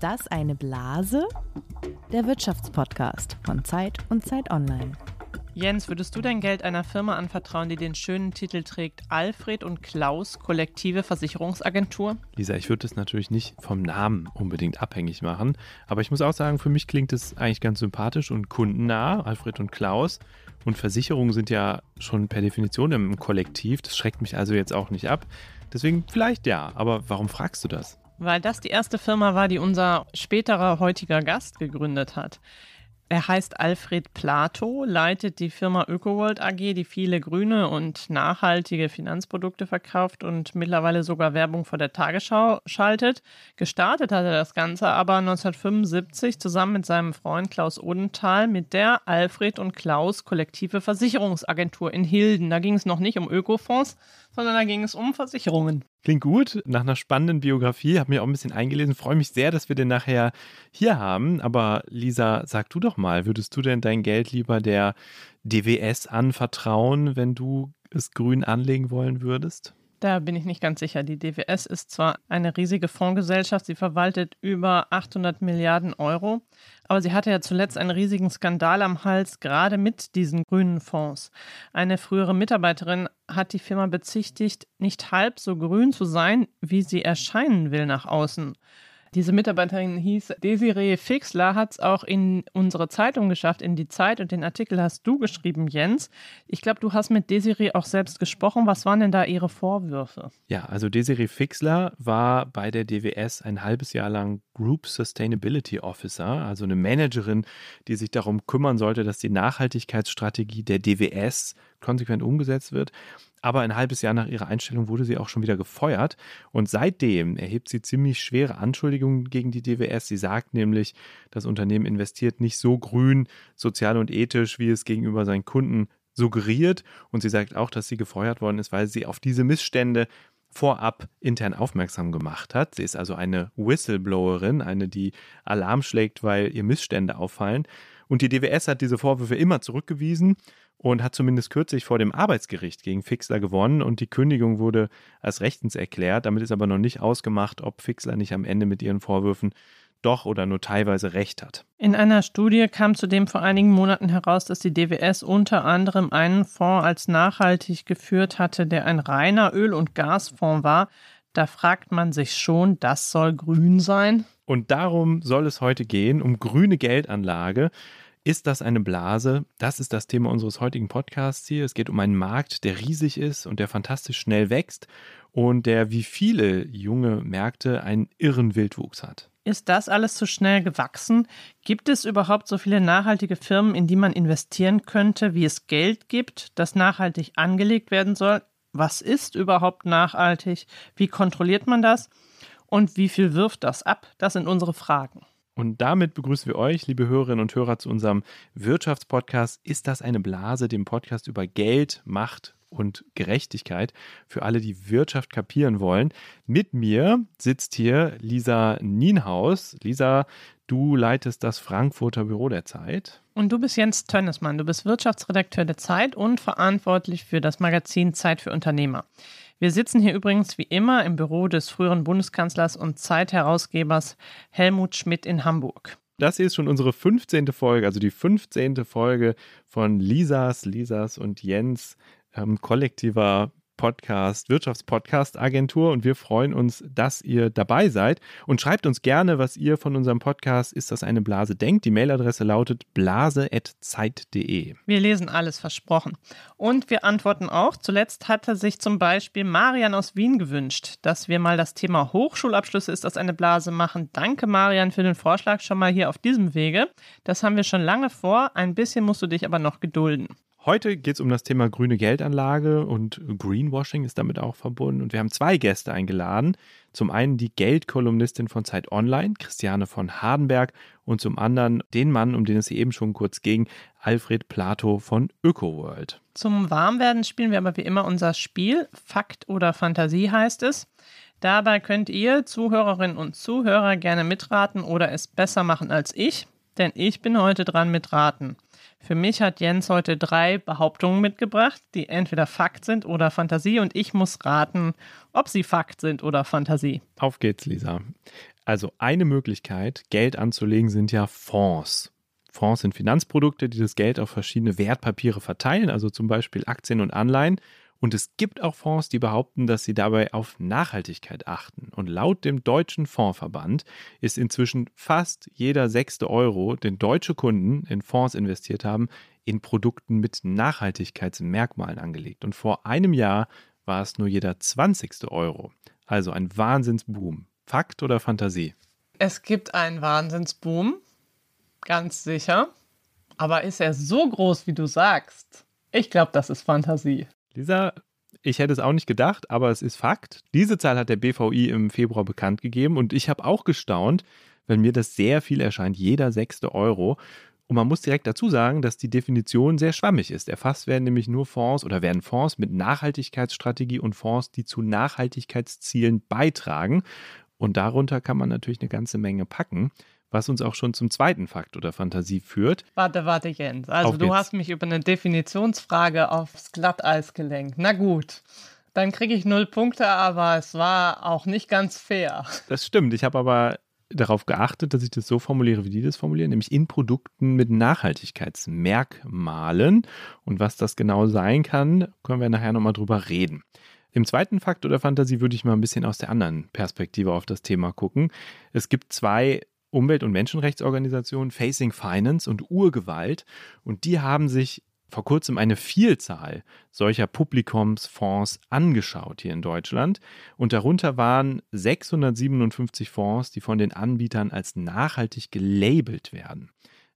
Ist das eine Blase? Der Wirtschaftspodcast von Zeit und Zeit Online. Jens, würdest du dein Geld einer Firma anvertrauen, die den schönen Titel trägt Alfred und Klaus Kollektive Versicherungsagentur? Lisa, ich würde es natürlich nicht vom Namen unbedingt abhängig machen, aber ich muss auch sagen, für mich klingt es eigentlich ganz sympathisch und kundennah, Alfred und Klaus. Und Versicherungen sind ja schon per Definition im Kollektiv, das schreckt mich also jetzt auch nicht ab. Deswegen vielleicht ja, aber warum fragst du das? Weil das die erste Firma war, die unser späterer heutiger Gast gegründet hat. Er heißt Alfred Plato, leitet die Firma ÖkoWorld AG, die viele grüne und nachhaltige Finanzprodukte verkauft und mittlerweile sogar Werbung vor der Tagesschau schaltet. Gestartet hat er das Ganze aber 1975 zusammen mit seinem Freund Klaus Odenthal mit der Alfred und Klaus Kollektive Versicherungsagentur in Hilden. Da ging es noch nicht um Ökofonds, sondern da ging es um Versicherungen. Klingt gut, nach einer spannenden Biografie, habe mich auch ein bisschen eingelesen, freue mich sehr, dass wir den nachher hier haben. Aber Lisa, sag du doch mal, würdest du denn dein Geld lieber der DWS anvertrauen, wenn du es grün anlegen wollen würdest? Da bin ich nicht ganz sicher. Die DWS ist zwar eine riesige Fondsgesellschaft, sie verwaltet über 800 Milliarden Euro, aber sie hatte ja zuletzt einen riesigen Skandal am Hals, gerade mit diesen grünen Fonds. Eine frühere Mitarbeiterin hat die Firma bezichtigt, nicht halb so grün zu sein, wie sie erscheinen will nach außen. Diese Mitarbeiterin hieß Desiree Fixler, hat es auch in unsere Zeitung geschafft, in die Zeit und den Artikel hast du geschrieben, Jens. Ich glaube, du hast mit Desiree auch selbst gesprochen. Was waren denn da ihre Vorwürfe? Ja, also Desiree Fixler war bei der DWS ein halbes Jahr lang Group Sustainability Officer, also eine Managerin, die sich darum kümmern sollte, dass die Nachhaltigkeitsstrategie der DWS konsequent umgesetzt wird. Aber ein halbes Jahr nach ihrer Einstellung wurde sie auch schon wieder gefeuert. Und seitdem erhebt sie ziemlich schwere Anschuldigungen gegen die DWS. Sie sagt nämlich, das Unternehmen investiert nicht so grün, sozial und ethisch, wie es gegenüber seinen Kunden suggeriert. Und sie sagt auch, dass sie gefeuert worden ist, weil sie auf diese Missstände vorab intern aufmerksam gemacht hat. Sie ist also eine Whistleblowerin, eine, die Alarm schlägt, weil ihr Missstände auffallen. Und die DWS hat diese Vorwürfe immer zurückgewiesen und hat zumindest kürzlich vor dem Arbeitsgericht gegen Fixler gewonnen und die Kündigung wurde als rechtens erklärt. Damit ist aber noch nicht ausgemacht, ob Fixler nicht am Ende mit ihren Vorwürfen doch oder nur teilweise recht hat. In einer Studie kam zudem vor einigen Monaten heraus, dass die DWS unter anderem einen Fonds als nachhaltig geführt hatte, der ein reiner Öl- und Gasfonds war. Da fragt man sich schon, das soll grün sein? Und darum soll es heute gehen, um grüne Geldanlage. Ist das eine Blase? Das ist das Thema unseres heutigen Podcasts hier. Es geht um einen Markt, der riesig ist und der fantastisch schnell wächst und der wie viele junge Märkte einen irren Wildwuchs hat. Ist das alles zu schnell gewachsen? Gibt es überhaupt so viele nachhaltige Firmen, in die man investieren könnte, wie es Geld gibt, das nachhaltig angelegt werden soll? Was ist überhaupt nachhaltig? Wie kontrolliert man das? Und wie viel wirft das ab? Das sind unsere Fragen. Und damit begrüßen wir euch, liebe Hörerinnen und Hörer, zu unserem Wirtschaftspodcast. Ist das eine Blase, dem Podcast über Geld, Macht und Gerechtigkeit für alle, die Wirtschaft kapieren wollen. Mit mir sitzt hier Lisa Nienhaus. Lisa, du leitest das Frankfurter Büro der Zeit. Und du bist Jens Tönnesmann. Du bist Wirtschaftsredakteur der Zeit und verantwortlich für das Magazin Zeit für Unternehmer. Wir sitzen hier übrigens wie immer im Büro des früheren Bundeskanzlers und Zeitherausgebers Helmut Schmidt in Hamburg. Das hier ist schon unsere 15. Folge, also die 15. Folge von Lisas, Lisas und Jens ähm, kollektiver Podcast, Wirtschaftspodcast Agentur und wir freuen uns, dass ihr dabei seid und schreibt uns gerne, was ihr von unserem Podcast Ist das eine Blase denkt. Die Mailadresse lautet blase.zeit.de. Wir lesen alles versprochen und wir antworten auch. Zuletzt hatte sich zum Beispiel Marian aus Wien gewünscht, dass wir mal das Thema Hochschulabschlüsse Ist das eine Blase machen. Danke Marian für den Vorschlag schon mal hier auf diesem Wege. Das haben wir schon lange vor. Ein bisschen musst du dich aber noch gedulden. Heute geht es um das Thema grüne Geldanlage und Greenwashing ist damit auch verbunden. Und wir haben zwei Gäste eingeladen. Zum einen die Geldkolumnistin von Zeit Online, Christiane von Hardenberg, und zum anderen den Mann, um den es eben schon kurz ging, Alfred Plato von ÖkoWorld. Zum Warmwerden spielen wir aber wie immer unser Spiel. Fakt oder Fantasie heißt es. Dabei könnt ihr, Zuhörerinnen und Zuhörer, gerne mitraten oder es besser machen als ich, denn ich bin heute dran mit Raten. Für mich hat Jens heute drei Behauptungen mitgebracht, die entweder Fakt sind oder Fantasie und ich muss raten, ob sie Fakt sind oder Fantasie. Auf geht's, Lisa. Also eine Möglichkeit, Geld anzulegen, sind ja Fonds. Fonds sind Finanzprodukte, die das Geld auf verschiedene Wertpapiere verteilen, also zum Beispiel Aktien und Anleihen. Und es gibt auch Fonds, die behaupten, dass sie dabei auf Nachhaltigkeit achten. Und laut dem Deutschen Fondsverband ist inzwischen fast jeder sechste Euro, den deutsche Kunden in Fonds investiert haben, in Produkten mit Nachhaltigkeitsmerkmalen angelegt. Und vor einem Jahr war es nur jeder zwanzigste Euro. Also ein Wahnsinnsboom. Fakt oder Fantasie? Es gibt einen Wahnsinnsboom, ganz sicher. Aber ist er so groß, wie du sagst? Ich glaube, das ist Fantasie. Lisa, ich hätte es auch nicht gedacht, aber es ist Fakt. Diese Zahl hat der BVI im Februar bekannt gegeben und ich habe auch gestaunt, weil mir das sehr viel erscheint, jeder sechste Euro. Und man muss direkt dazu sagen, dass die Definition sehr schwammig ist. Erfasst werden nämlich nur Fonds oder werden Fonds mit Nachhaltigkeitsstrategie und Fonds, die zu Nachhaltigkeitszielen beitragen. Und darunter kann man natürlich eine ganze Menge packen was uns auch schon zum zweiten Fakt oder Fantasie führt. Warte, warte, Jens. Also Auf du jetzt. hast mich über eine Definitionsfrage aufs Glatteis gelenkt. Na gut. Dann kriege ich null Punkte, aber es war auch nicht ganz fair. Das stimmt. Ich habe aber darauf geachtet, dass ich das so formuliere, wie die das formulieren, nämlich in Produkten mit Nachhaltigkeitsmerkmalen. Und was das genau sein kann, können wir nachher nochmal drüber reden. Im zweiten Fakt oder Fantasie würde ich mal ein bisschen aus der anderen Perspektive auf das Thema gucken. Es gibt zwei Umwelt- und Menschenrechtsorganisationen Facing Finance und Urgewalt und die haben sich vor kurzem eine Vielzahl solcher Publikumsfonds angeschaut hier in Deutschland und darunter waren 657 Fonds, die von den Anbietern als nachhaltig gelabelt werden.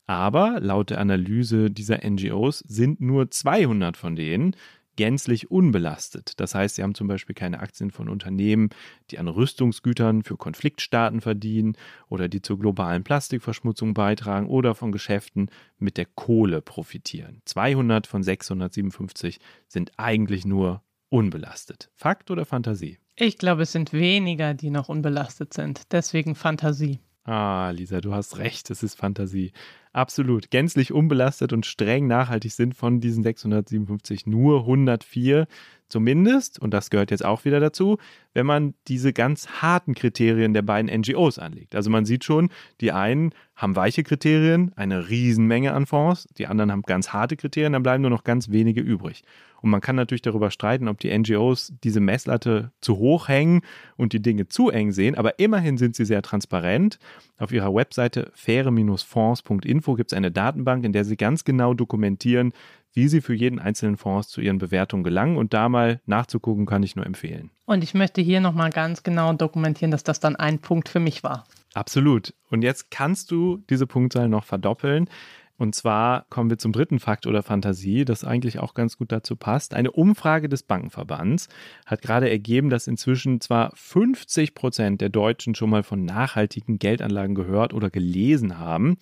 Aber laut der Analyse dieser NGOs sind nur 200 von denen gänzlich unbelastet. Das heißt, sie haben zum Beispiel keine Aktien von Unternehmen, die an Rüstungsgütern für Konfliktstaaten verdienen oder die zur globalen Plastikverschmutzung beitragen oder von Geschäften mit der Kohle profitieren. 200 von 657 sind eigentlich nur unbelastet. Fakt oder Fantasie? Ich glaube, es sind weniger, die noch unbelastet sind. Deswegen Fantasie. Ah, Lisa, du hast recht, es ist Fantasie. Absolut. Gänzlich unbelastet und streng nachhaltig sind von diesen 657 nur 104 zumindest, und das gehört jetzt auch wieder dazu, wenn man diese ganz harten Kriterien der beiden NGOs anlegt. Also man sieht schon, die einen haben weiche Kriterien, eine Riesenmenge an Fonds, die anderen haben ganz harte Kriterien, dann bleiben nur noch ganz wenige übrig. Und man kann natürlich darüber streiten, ob die NGOs diese Messlatte zu hoch hängen und die Dinge zu eng sehen, aber immerhin sind sie sehr transparent. Auf ihrer Webseite faire-fonds.info gibt es eine Datenbank, in der sie ganz genau dokumentieren, wie sie für jeden einzelnen Fonds zu ihren Bewertungen gelangen. Und da mal nachzugucken, kann ich nur empfehlen. Und ich möchte hier nochmal ganz genau dokumentieren, dass das dann ein Punkt für mich war. Absolut. Und jetzt kannst du diese Punktzahl noch verdoppeln. Und zwar kommen wir zum dritten Fakt oder Fantasie, das eigentlich auch ganz gut dazu passt. Eine Umfrage des Bankenverbands hat gerade ergeben, dass inzwischen zwar 50 Prozent der Deutschen schon mal von nachhaltigen Geldanlagen gehört oder gelesen haben,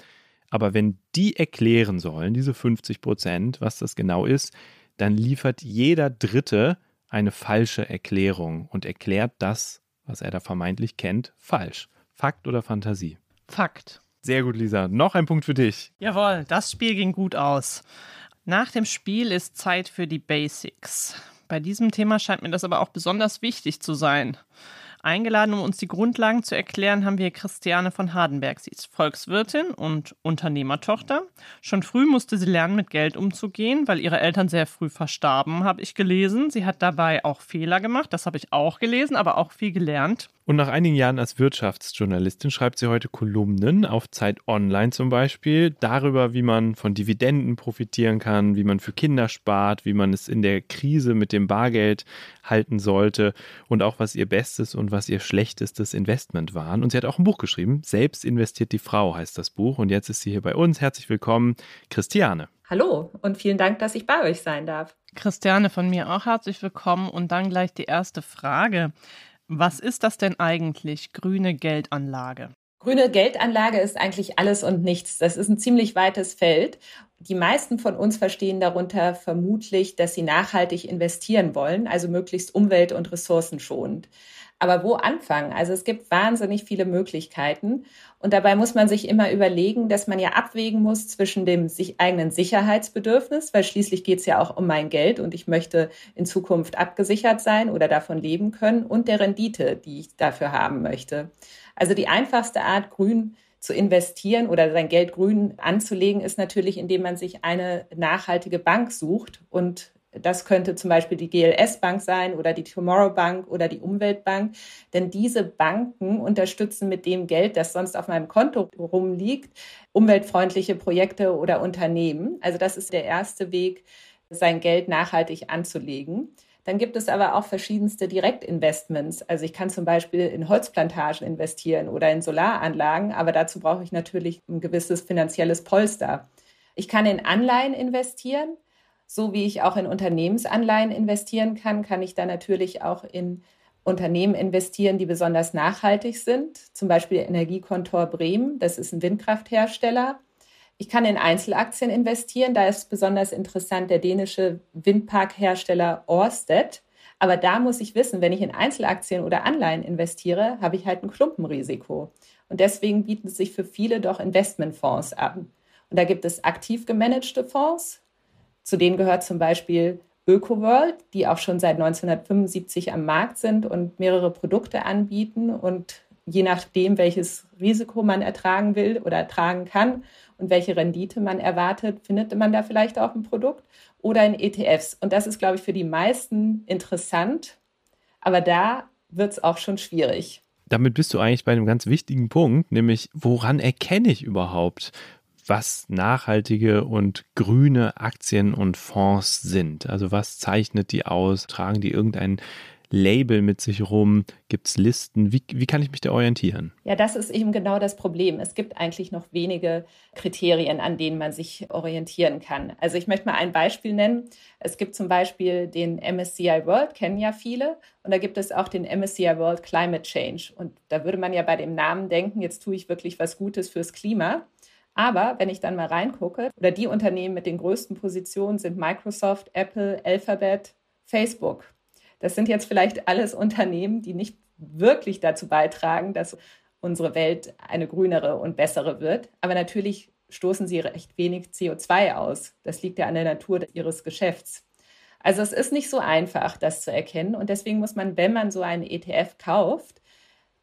aber wenn die erklären sollen, diese 50 Prozent, was das genau ist, dann liefert jeder Dritte eine falsche Erklärung und erklärt das, was er da vermeintlich kennt, falsch. Fakt oder Fantasie? Fakt. Sehr gut, Lisa. Noch ein Punkt für dich. Jawohl, das Spiel ging gut aus. Nach dem Spiel ist Zeit für die Basics. Bei diesem Thema scheint mir das aber auch besonders wichtig zu sein. Eingeladen, um uns die Grundlagen zu erklären, haben wir Christiane von Hardenberg. Sie ist Volkswirtin und Unternehmertochter. Schon früh musste sie lernen, mit Geld umzugehen, weil ihre Eltern sehr früh verstarben, habe ich gelesen. Sie hat dabei auch Fehler gemacht, das habe ich auch gelesen, aber auch viel gelernt. Und nach einigen Jahren als Wirtschaftsjournalistin schreibt sie heute Kolumnen auf Zeit Online zum Beispiel darüber, wie man von Dividenden profitieren kann, wie man für Kinder spart, wie man es in der Krise mit dem Bargeld halten sollte und auch was ihr bestes und was ihr schlechtestes Investment waren. Und sie hat auch ein Buch geschrieben. Selbst investiert die Frau heißt das Buch. Und jetzt ist sie hier bei uns. Herzlich willkommen, Christiane. Hallo und vielen Dank, dass ich bei euch sein darf. Christiane, von mir auch herzlich willkommen. Und dann gleich die erste Frage. Was ist das denn eigentlich, grüne Geldanlage? Grüne Geldanlage ist eigentlich alles und nichts. Das ist ein ziemlich weites Feld. Die meisten von uns verstehen darunter vermutlich, dass sie nachhaltig investieren wollen, also möglichst umwelt- und ressourcenschonend. Aber wo anfangen? Also es gibt wahnsinnig viele Möglichkeiten. Und dabei muss man sich immer überlegen, dass man ja abwägen muss zwischen dem sich eigenen Sicherheitsbedürfnis, weil schließlich geht es ja auch um mein Geld und ich möchte in Zukunft abgesichert sein oder davon leben können und der Rendite, die ich dafür haben möchte. Also die einfachste Art, grün zu investieren oder sein Geld grün anzulegen, ist natürlich, indem man sich eine nachhaltige Bank sucht und das könnte zum Beispiel die GLS Bank sein oder die Tomorrow Bank oder die Umweltbank. Denn diese Banken unterstützen mit dem Geld, das sonst auf meinem Konto rumliegt, umweltfreundliche Projekte oder Unternehmen. Also das ist der erste Weg, sein Geld nachhaltig anzulegen. Dann gibt es aber auch verschiedenste Direktinvestments. Also ich kann zum Beispiel in Holzplantagen investieren oder in Solaranlagen, aber dazu brauche ich natürlich ein gewisses finanzielles Polster. Ich kann in Anleihen investieren. So wie ich auch in Unternehmensanleihen investieren kann, kann ich da natürlich auch in Unternehmen investieren, die besonders nachhaltig sind. Zum Beispiel Energiekontor Bremen, das ist ein Windkrafthersteller. Ich kann in Einzelaktien investieren. Da ist besonders interessant der dänische Windparkhersteller Orsted. Aber da muss ich wissen, wenn ich in Einzelaktien oder Anleihen investiere, habe ich halt ein Klumpenrisiko. Und deswegen bieten sich für viele doch Investmentfonds an. Und da gibt es aktiv gemanagte Fonds, zu denen gehört zum Beispiel ÖkoWorld, die auch schon seit 1975 am Markt sind und mehrere Produkte anbieten. Und je nachdem, welches Risiko man ertragen will oder ertragen kann und welche Rendite man erwartet, findet man da vielleicht auch ein Produkt oder in ETFs. Und das ist, glaube ich, für die meisten interessant. Aber da wird es auch schon schwierig. Damit bist du eigentlich bei einem ganz wichtigen Punkt, nämlich woran erkenne ich überhaupt, was nachhaltige und grüne Aktien und Fonds sind. Also was zeichnet die aus? Tragen die irgendein Label mit sich rum? Gibt es Listen? Wie, wie kann ich mich da orientieren? Ja, das ist eben genau das Problem. Es gibt eigentlich noch wenige Kriterien, an denen man sich orientieren kann. Also ich möchte mal ein Beispiel nennen. Es gibt zum Beispiel den MSCI World, kennen ja viele. Und da gibt es auch den MSCI World Climate Change. Und da würde man ja bei dem Namen denken, jetzt tue ich wirklich was Gutes fürs Klima. Aber wenn ich dann mal reingucke, oder die Unternehmen mit den größten Positionen sind Microsoft, Apple, Alphabet, Facebook. Das sind jetzt vielleicht alles Unternehmen, die nicht wirklich dazu beitragen, dass unsere Welt eine grünere und bessere wird. Aber natürlich stoßen sie recht wenig CO2 aus. Das liegt ja an der Natur ihres Geschäfts. Also es ist nicht so einfach, das zu erkennen. Und deswegen muss man, wenn man so einen ETF kauft,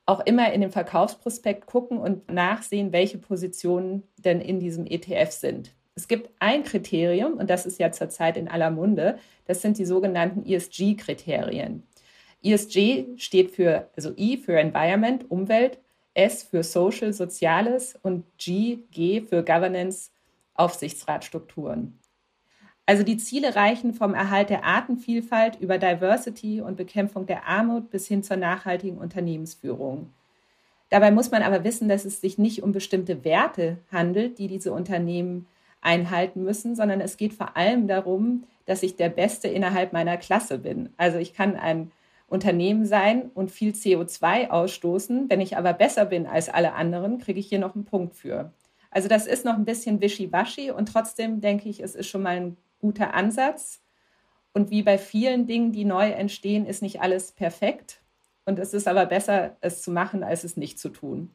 auch immer in dem Verkaufsprospekt gucken und nachsehen, welche Positionen denn in diesem ETF sind. Es gibt ein Kriterium, und das ist ja zurzeit in aller Munde, das sind die sogenannten ESG-Kriterien. ESG steht für, also I für Environment, Umwelt, S für Social, Soziales und G, G für Governance, Aufsichtsratstrukturen. Also die Ziele reichen vom Erhalt der Artenvielfalt über Diversity und Bekämpfung der Armut bis hin zur nachhaltigen Unternehmensführung. Dabei muss man aber wissen, dass es sich nicht um bestimmte Werte handelt, die diese Unternehmen einhalten müssen, sondern es geht vor allem darum, dass ich der Beste innerhalb meiner Klasse bin. Also ich kann ein Unternehmen sein und viel CO2 ausstoßen. Wenn ich aber besser bin als alle anderen, kriege ich hier noch einen Punkt für. Also das ist noch ein bisschen wischiwaschi und trotzdem denke ich, es ist schon mal ein guter Ansatz. Und wie bei vielen Dingen, die neu entstehen, ist nicht alles perfekt. Und es ist aber besser, es zu machen, als es nicht zu tun.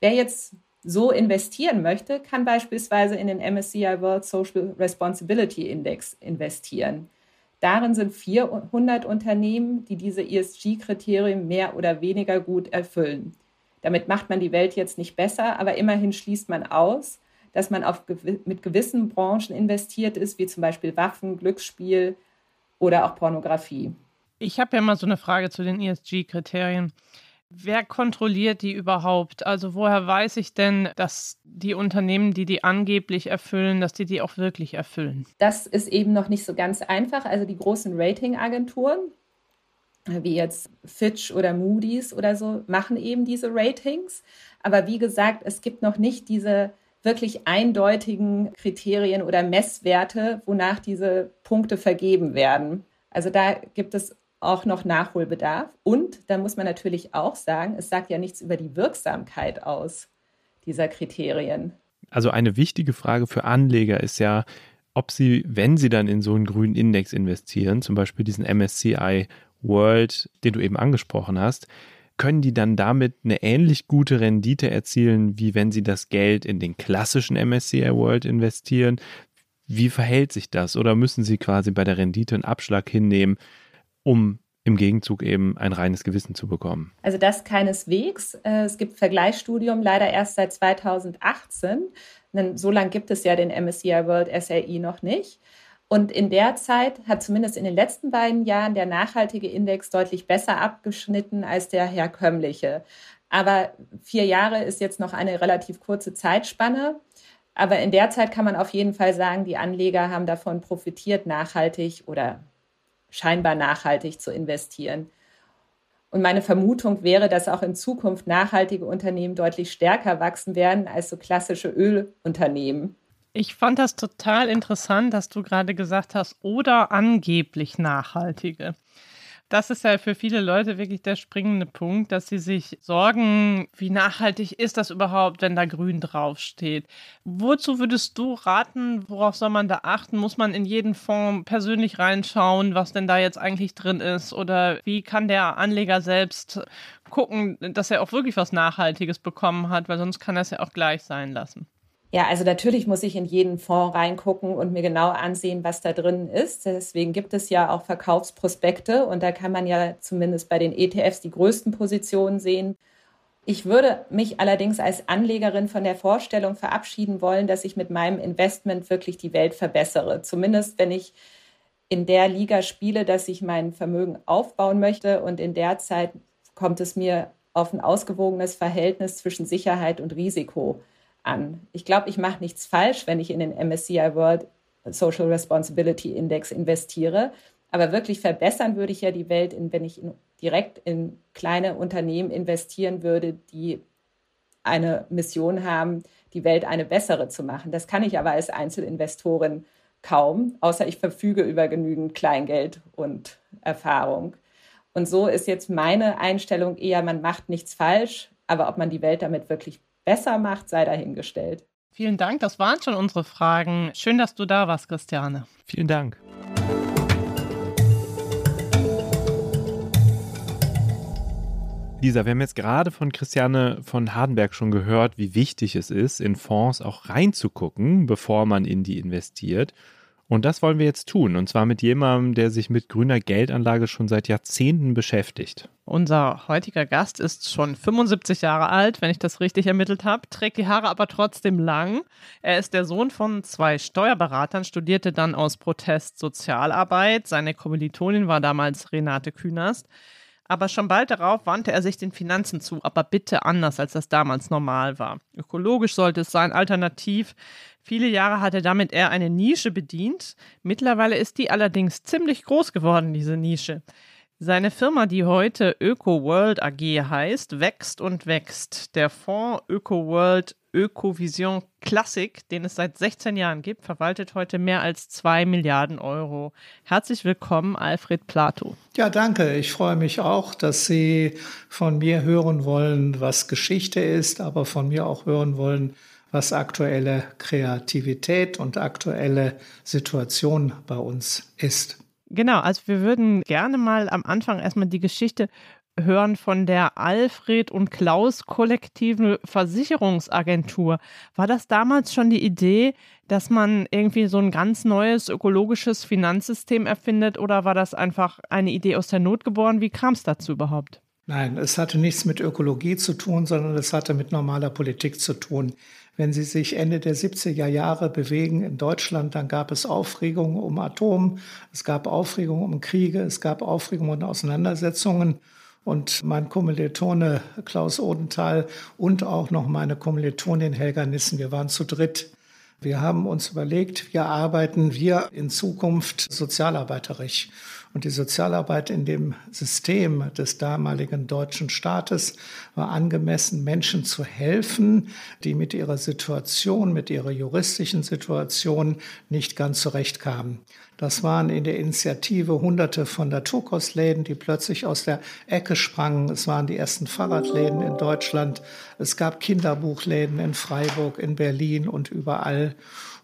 Wer jetzt so investieren möchte, kann beispielsweise in den MSCI World Social Responsibility Index investieren. Darin sind 400 Unternehmen, die diese ESG-Kriterien mehr oder weniger gut erfüllen. Damit macht man die Welt jetzt nicht besser, aber immerhin schließt man aus, dass man auf, mit gewissen Branchen investiert ist, wie zum Beispiel Waffen, Glücksspiel oder auch Pornografie. Ich habe ja mal so eine Frage zu den ESG-Kriterien. Wer kontrolliert die überhaupt? Also woher weiß ich denn, dass die Unternehmen, die die angeblich erfüllen, dass die die auch wirklich erfüllen? Das ist eben noch nicht so ganz einfach. Also die großen Ratingagenturen, wie jetzt Fitch oder Moody's oder so, machen eben diese Ratings. Aber wie gesagt, es gibt noch nicht diese wirklich eindeutigen Kriterien oder Messwerte, wonach diese Punkte vergeben werden. Also da gibt es auch noch Nachholbedarf. Und da muss man natürlich auch sagen, es sagt ja nichts über die Wirksamkeit aus dieser Kriterien. Also eine wichtige Frage für Anleger ist ja, ob sie, wenn sie dann in so einen grünen Index investieren, zum Beispiel diesen MSCI World, den du eben angesprochen hast, können die dann damit eine ähnlich gute Rendite erzielen, wie wenn sie das Geld in den klassischen MSCI World investieren? Wie verhält sich das? Oder müssen sie quasi bei der Rendite einen Abschlag hinnehmen, um im Gegenzug eben ein reines Gewissen zu bekommen? Also das keineswegs. Äh, es gibt Vergleichsstudium leider erst seit 2018. Denn so lange gibt es ja den MSCI World SRI noch nicht. Und in der Zeit hat zumindest in den letzten beiden Jahren der nachhaltige Index deutlich besser abgeschnitten als der herkömmliche. Aber vier Jahre ist jetzt noch eine relativ kurze Zeitspanne. Aber in der Zeit kann man auf jeden Fall sagen, die Anleger haben davon profitiert, nachhaltig oder scheinbar nachhaltig zu investieren. Und meine Vermutung wäre, dass auch in Zukunft nachhaltige Unternehmen deutlich stärker wachsen werden als so klassische Ölunternehmen. Ich fand das total interessant, dass du gerade gesagt hast, oder angeblich nachhaltige. Das ist ja für viele Leute wirklich der springende Punkt, dass sie sich sorgen, wie nachhaltig ist das überhaupt, wenn da grün draufsteht. Wozu würdest du raten, worauf soll man da achten? Muss man in jeden Fonds persönlich reinschauen, was denn da jetzt eigentlich drin ist? Oder wie kann der Anleger selbst gucken, dass er auch wirklich was Nachhaltiges bekommen hat, weil sonst kann er es ja auch gleich sein lassen. Ja, also natürlich muss ich in jeden Fonds reingucken und mir genau ansehen, was da drin ist. Deswegen gibt es ja auch Verkaufsprospekte und da kann man ja zumindest bei den ETFs die größten Positionen sehen. Ich würde mich allerdings als Anlegerin von der Vorstellung verabschieden wollen, dass ich mit meinem Investment wirklich die Welt verbessere. Zumindest wenn ich in der Liga spiele, dass ich mein Vermögen aufbauen möchte und in der Zeit kommt es mir auf ein ausgewogenes Verhältnis zwischen Sicherheit und Risiko an. Ich glaube, ich mache nichts falsch, wenn ich in den MSCI World Social Responsibility Index investiere. Aber wirklich verbessern würde ich ja die Welt, wenn ich direkt in kleine Unternehmen investieren würde, die eine Mission haben, die Welt eine bessere zu machen. Das kann ich aber als Einzelinvestorin kaum, außer ich verfüge über genügend Kleingeld und Erfahrung. Und so ist jetzt meine Einstellung eher, man macht nichts falsch, aber ob man die Welt damit wirklich besser macht, sei dahingestellt. Vielen Dank, das waren schon unsere Fragen. Schön, dass du da warst, Christiane. Vielen Dank. Lisa, wir haben jetzt gerade von Christiane von Hardenberg schon gehört, wie wichtig es ist, in Fonds auch reinzugucken, bevor man in die investiert. Und das wollen wir jetzt tun. Und zwar mit jemandem, der sich mit grüner Geldanlage schon seit Jahrzehnten beschäftigt. Unser heutiger Gast ist schon 75 Jahre alt, wenn ich das richtig ermittelt habe, trägt die Haare aber trotzdem lang. Er ist der Sohn von zwei Steuerberatern, studierte dann aus Protest Sozialarbeit. Seine Kommilitonin war damals Renate Künast. Aber schon bald darauf wandte er sich den Finanzen zu, aber bitte anders, als das damals normal war. Ökologisch sollte es sein, alternativ. Viele Jahre hat er damit eher eine Nische bedient. Mittlerweile ist die allerdings ziemlich groß geworden, diese Nische. Seine Firma, die heute ÖkoWorld AG heißt, wächst und wächst. Der Fonds ÖkoWorld Ökovision Classic, den es seit 16 Jahren gibt, verwaltet heute mehr als 2 Milliarden Euro. Herzlich willkommen, Alfred Plato. Ja, danke. Ich freue mich auch, dass Sie von mir hören wollen, was Geschichte ist, aber von mir auch hören wollen, was aktuelle Kreativität und aktuelle Situation bei uns ist. Genau, also wir würden gerne mal am Anfang erstmal die Geschichte hören von der Alfred und Klaus kollektiven Versicherungsagentur. War das damals schon die Idee, dass man irgendwie so ein ganz neues ökologisches Finanzsystem erfindet oder war das einfach eine Idee aus der Not geboren? Wie kam es dazu überhaupt? Nein, es hatte nichts mit Ökologie zu tun, sondern es hatte mit normaler Politik zu tun. Wenn Sie sich Ende der 70er Jahre bewegen in Deutschland, dann gab es Aufregung um Atom, es gab Aufregung um Kriege, es gab Aufregung und Auseinandersetzungen. Und mein Kommilitone Klaus Odenthal und auch noch meine Kommilitonin Helga Nissen, wir waren zu dritt. Wir haben uns überlegt, wir arbeiten wir in Zukunft sozialarbeiterisch. Und die Sozialarbeit in dem System des damaligen deutschen Staates war angemessen, Menschen zu helfen, die mit ihrer Situation, mit ihrer juristischen Situation nicht ganz zurechtkamen. Das waren in der Initiative Hunderte von Naturkostläden, die plötzlich aus der Ecke sprangen. Es waren die ersten Fahrradläden in Deutschland. Es gab Kinderbuchläden in Freiburg, in Berlin und überall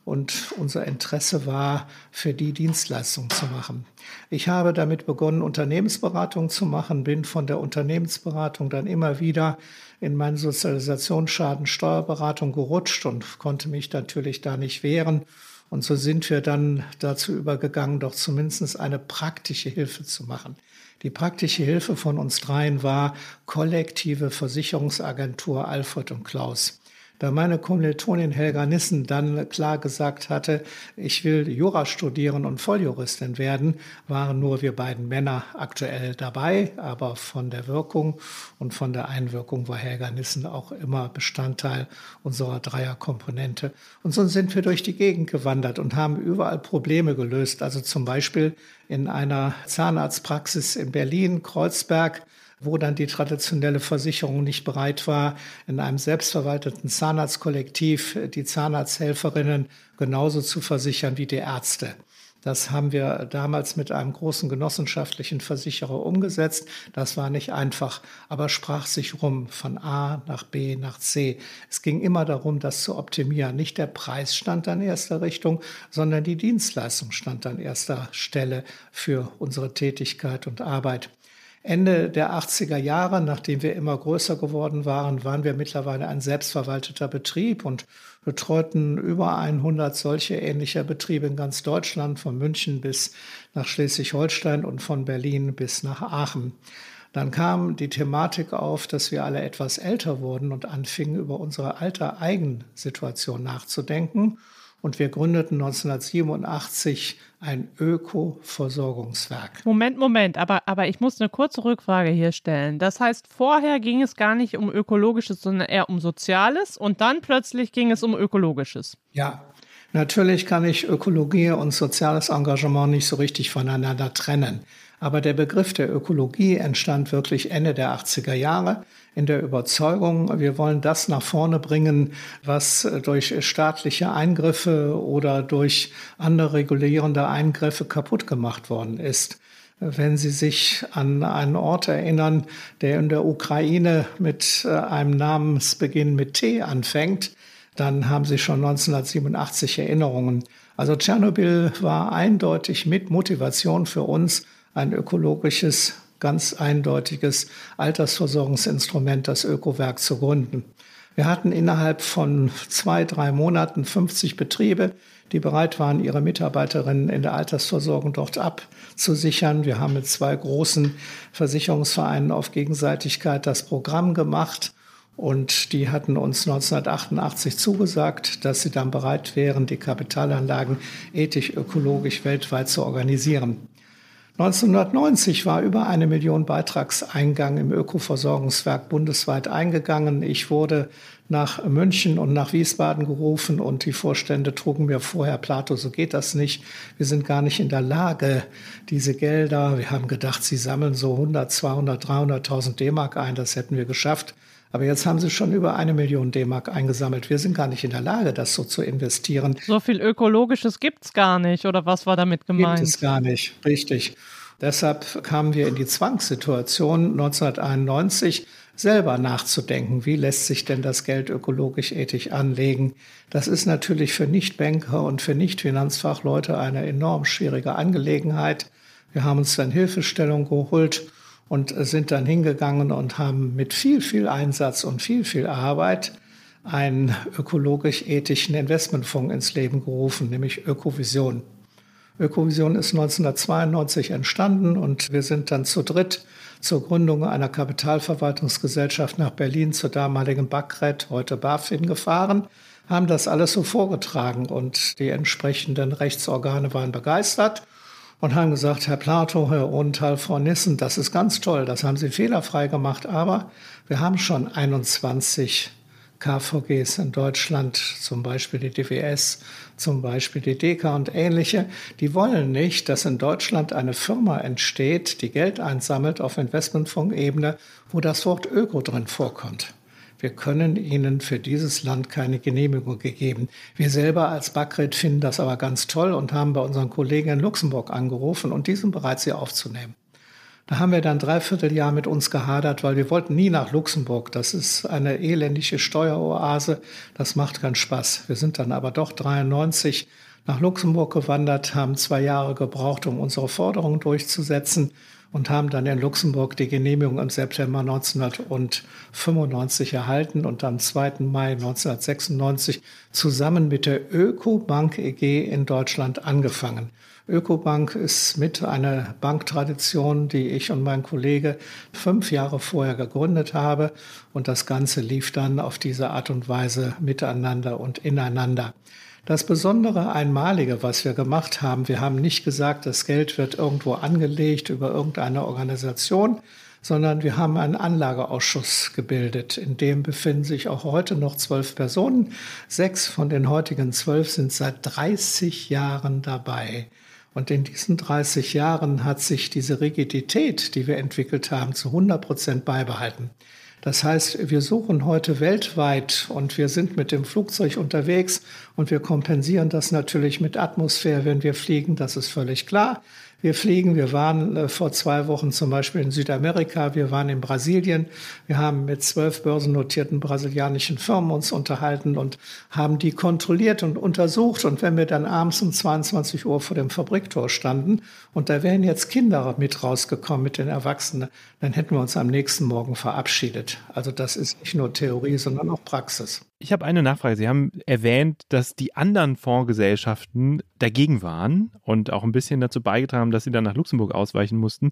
und unser Interesse war, für die Dienstleistungen zu machen. Ich habe damit begonnen, Unternehmensberatung zu machen, bin von der Unternehmensberatung dann immer wieder in meine Sozialisationsschaden Steuerberatung gerutscht und konnte mich natürlich da nicht wehren. Und so sind wir dann dazu übergegangen, doch zumindest eine praktische Hilfe zu machen. Die praktische Hilfe von uns dreien war kollektive Versicherungsagentur Alfred und Klaus. Da meine Kommilitonin Helga Nissen dann klar gesagt hatte, ich will Jura studieren und Volljuristin werden, waren nur wir beiden Männer aktuell dabei, aber von der Wirkung und von der Einwirkung war Helga Nissen auch immer Bestandteil unserer Dreierkomponente. Und so sind wir durch die Gegend gewandert und haben überall Probleme gelöst. Also zum Beispiel in einer Zahnarztpraxis in Berlin, Kreuzberg, wo dann die traditionelle Versicherung nicht bereit war, in einem selbstverwalteten Zahnarztkollektiv die Zahnarzthelferinnen genauso zu versichern wie die Ärzte. Das haben wir damals mit einem großen genossenschaftlichen Versicherer umgesetzt. Das war nicht einfach, aber sprach sich rum von A nach B nach C. Es ging immer darum, das zu optimieren. Nicht der Preis stand an erster Richtung, sondern die Dienstleistung stand an erster Stelle für unsere Tätigkeit und Arbeit. Ende der 80er Jahre, nachdem wir immer größer geworden waren, waren wir mittlerweile ein selbstverwalteter Betrieb und betreuten über 100 solche ähnlicher Betriebe in ganz Deutschland, von München bis nach Schleswig-Holstein und von Berlin bis nach Aachen. Dann kam die Thematik auf, dass wir alle etwas älter wurden und anfingen, über unsere alte Eigensituation nachzudenken. Und wir gründeten 1987 ein Öko-Versorgungswerk. Moment, Moment, aber, aber ich muss eine kurze Rückfrage hier stellen. Das heißt, vorher ging es gar nicht um ökologisches, sondern eher um soziales und dann plötzlich ging es um ökologisches. Ja, natürlich kann ich Ökologie und soziales Engagement nicht so richtig voneinander trennen. Aber der Begriff der Ökologie entstand wirklich Ende der 80er Jahre in der Überzeugung, wir wollen das nach vorne bringen, was durch staatliche Eingriffe oder durch andere regulierende Eingriffe kaputt gemacht worden ist. Wenn Sie sich an einen Ort erinnern, der in der Ukraine mit äh, einem Namensbeginn mit T anfängt, dann haben Sie schon 1987 Erinnerungen. Also Tschernobyl war eindeutig mit Motivation für uns, ein ökologisches, ganz eindeutiges Altersversorgungsinstrument, das Ökowerk zu gründen. Wir hatten innerhalb von zwei, drei Monaten 50 Betriebe, die bereit waren, ihre Mitarbeiterinnen in der Altersversorgung dort abzusichern. Wir haben mit zwei großen Versicherungsvereinen auf Gegenseitigkeit das Programm gemacht. Und die hatten uns 1988 zugesagt, dass sie dann bereit wären, die Kapitalanlagen ethisch-ökologisch weltweit zu organisieren. 1990 war über eine Million Beitragseingang im Ökoversorgungswerk bundesweit eingegangen. Ich wurde nach München und nach Wiesbaden gerufen und die Vorstände trugen mir vorher Plato, so geht das nicht. Wir sind gar nicht in der Lage, diese Gelder, wir haben gedacht, sie sammeln so 100, 200, 300.000 D-Mark ein, das hätten wir geschafft. Aber jetzt haben sie schon über eine Million D-Mark eingesammelt. Wir sind gar nicht in der Lage, das so zu investieren. So viel Ökologisches gibt es gar nicht, oder was war damit gemeint? Gibt es gar nicht, richtig. Deshalb kamen wir in die Zwangssituation 1991, selber nachzudenken, wie lässt sich denn das Geld ökologisch ethisch anlegen. Das ist natürlich für Nichtbanker und für Nichtfinanzfachleute eine enorm schwierige Angelegenheit. Wir haben uns dann Hilfestellung geholt und sind dann hingegangen und haben mit viel, viel Einsatz und viel, viel Arbeit einen ökologisch-ethischen Investmentfonds ins Leben gerufen, nämlich Ökovision. Ökovision ist 1992 entstanden und wir sind dann zu dritt zur Gründung einer Kapitalverwaltungsgesellschaft nach Berlin zur damaligen BACRED, heute BaFin, gefahren, haben das alles so vorgetragen und die entsprechenden Rechtsorgane waren begeistert und haben gesagt, Herr Plato, Herr Ohnthal, Frau Nissen, das ist ganz toll, das haben Sie fehlerfrei gemacht, aber wir haben schon 21 KVGs in Deutschland, zum Beispiel die DWS, zum Beispiel die DEKA und ähnliche, die wollen nicht, dass in Deutschland eine Firma entsteht, die Geld einsammelt auf Investmentfondsebene, wo das Wort Öko drin vorkommt. Wir können ihnen für dieses Land keine Genehmigung gegeben. Wir selber als Backred finden das aber ganz toll und haben bei unseren Kollegen in Luxemburg angerufen und die sind bereit, sie aufzunehmen. Da haben wir dann dreiviertel Jahr mit uns gehadert, weil wir wollten nie nach Luxemburg. Das ist eine elendige Steueroase. Das macht keinen Spaß. Wir sind dann aber doch 93 nach Luxemburg gewandert, haben zwei Jahre gebraucht, um unsere Forderungen durchzusetzen und haben dann in Luxemburg die Genehmigung im September 1995 erhalten und am 2. Mai 1996 zusammen mit der Ökobank EG in Deutschland angefangen. Ökobank ist mit einer Banktradition, die ich und mein Kollege fünf Jahre vorher gegründet habe. Und das Ganze lief dann auf diese Art und Weise miteinander und ineinander. Das Besondere, Einmalige, was wir gemacht haben, wir haben nicht gesagt, das Geld wird irgendwo angelegt über irgendeine Organisation, sondern wir haben einen Anlageausschuss gebildet. In dem befinden sich auch heute noch zwölf Personen. Sechs von den heutigen zwölf sind seit 30 Jahren dabei. Und in diesen 30 Jahren hat sich diese Rigidität, die wir entwickelt haben, zu 100 Prozent beibehalten. Das heißt, wir suchen heute weltweit und wir sind mit dem Flugzeug unterwegs und wir kompensieren das natürlich mit Atmosphäre, wenn wir fliegen, das ist völlig klar. Wir fliegen, wir waren äh, vor zwei Wochen zum Beispiel in Südamerika, wir waren in Brasilien, wir haben mit zwölf börsennotierten brasilianischen Firmen uns unterhalten und haben die kontrolliert und untersucht. Und wenn wir dann abends um 22 Uhr vor dem Fabriktor standen und da wären jetzt Kinder mit rausgekommen mit den Erwachsenen, dann hätten wir uns am nächsten Morgen verabschiedet. Also das ist nicht nur Theorie, sondern auch Praxis. Ich habe eine Nachfrage. Sie haben erwähnt, dass die anderen Fondsgesellschaften dagegen waren und auch ein bisschen dazu beigetragen haben, dass sie dann nach Luxemburg ausweichen mussten.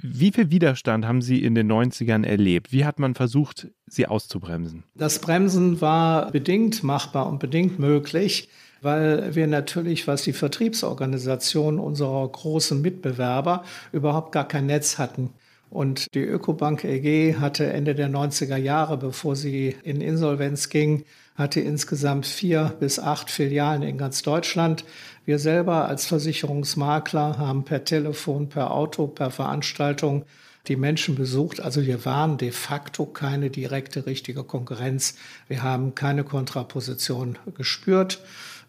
Wie viel Widerstand haben Sie in den 90ern erlebt? Wie hat man versucht, sie auszubremsen? Das Bremsen war bedingt machbar und bedingt möglich, weil wir natürlich, was die Vertriebsorganisation unserer großen Mitbewerber überhaupt gar kein Netz hatten. Und die Ökobank EG hatte Ende der 90er Jahre, bevor sie in Insolvenz ging, hatte insgesamt vier bis acht Filialen in ganz Deutschland. Wir selber als Versicherungsmakler haben per Telefon, per Auto, per Veranstaltung die Menschen besucht. Also wir waren de facto keine direkte richtige Konkurrenz. Wir haben keine Kontraposition gespürt.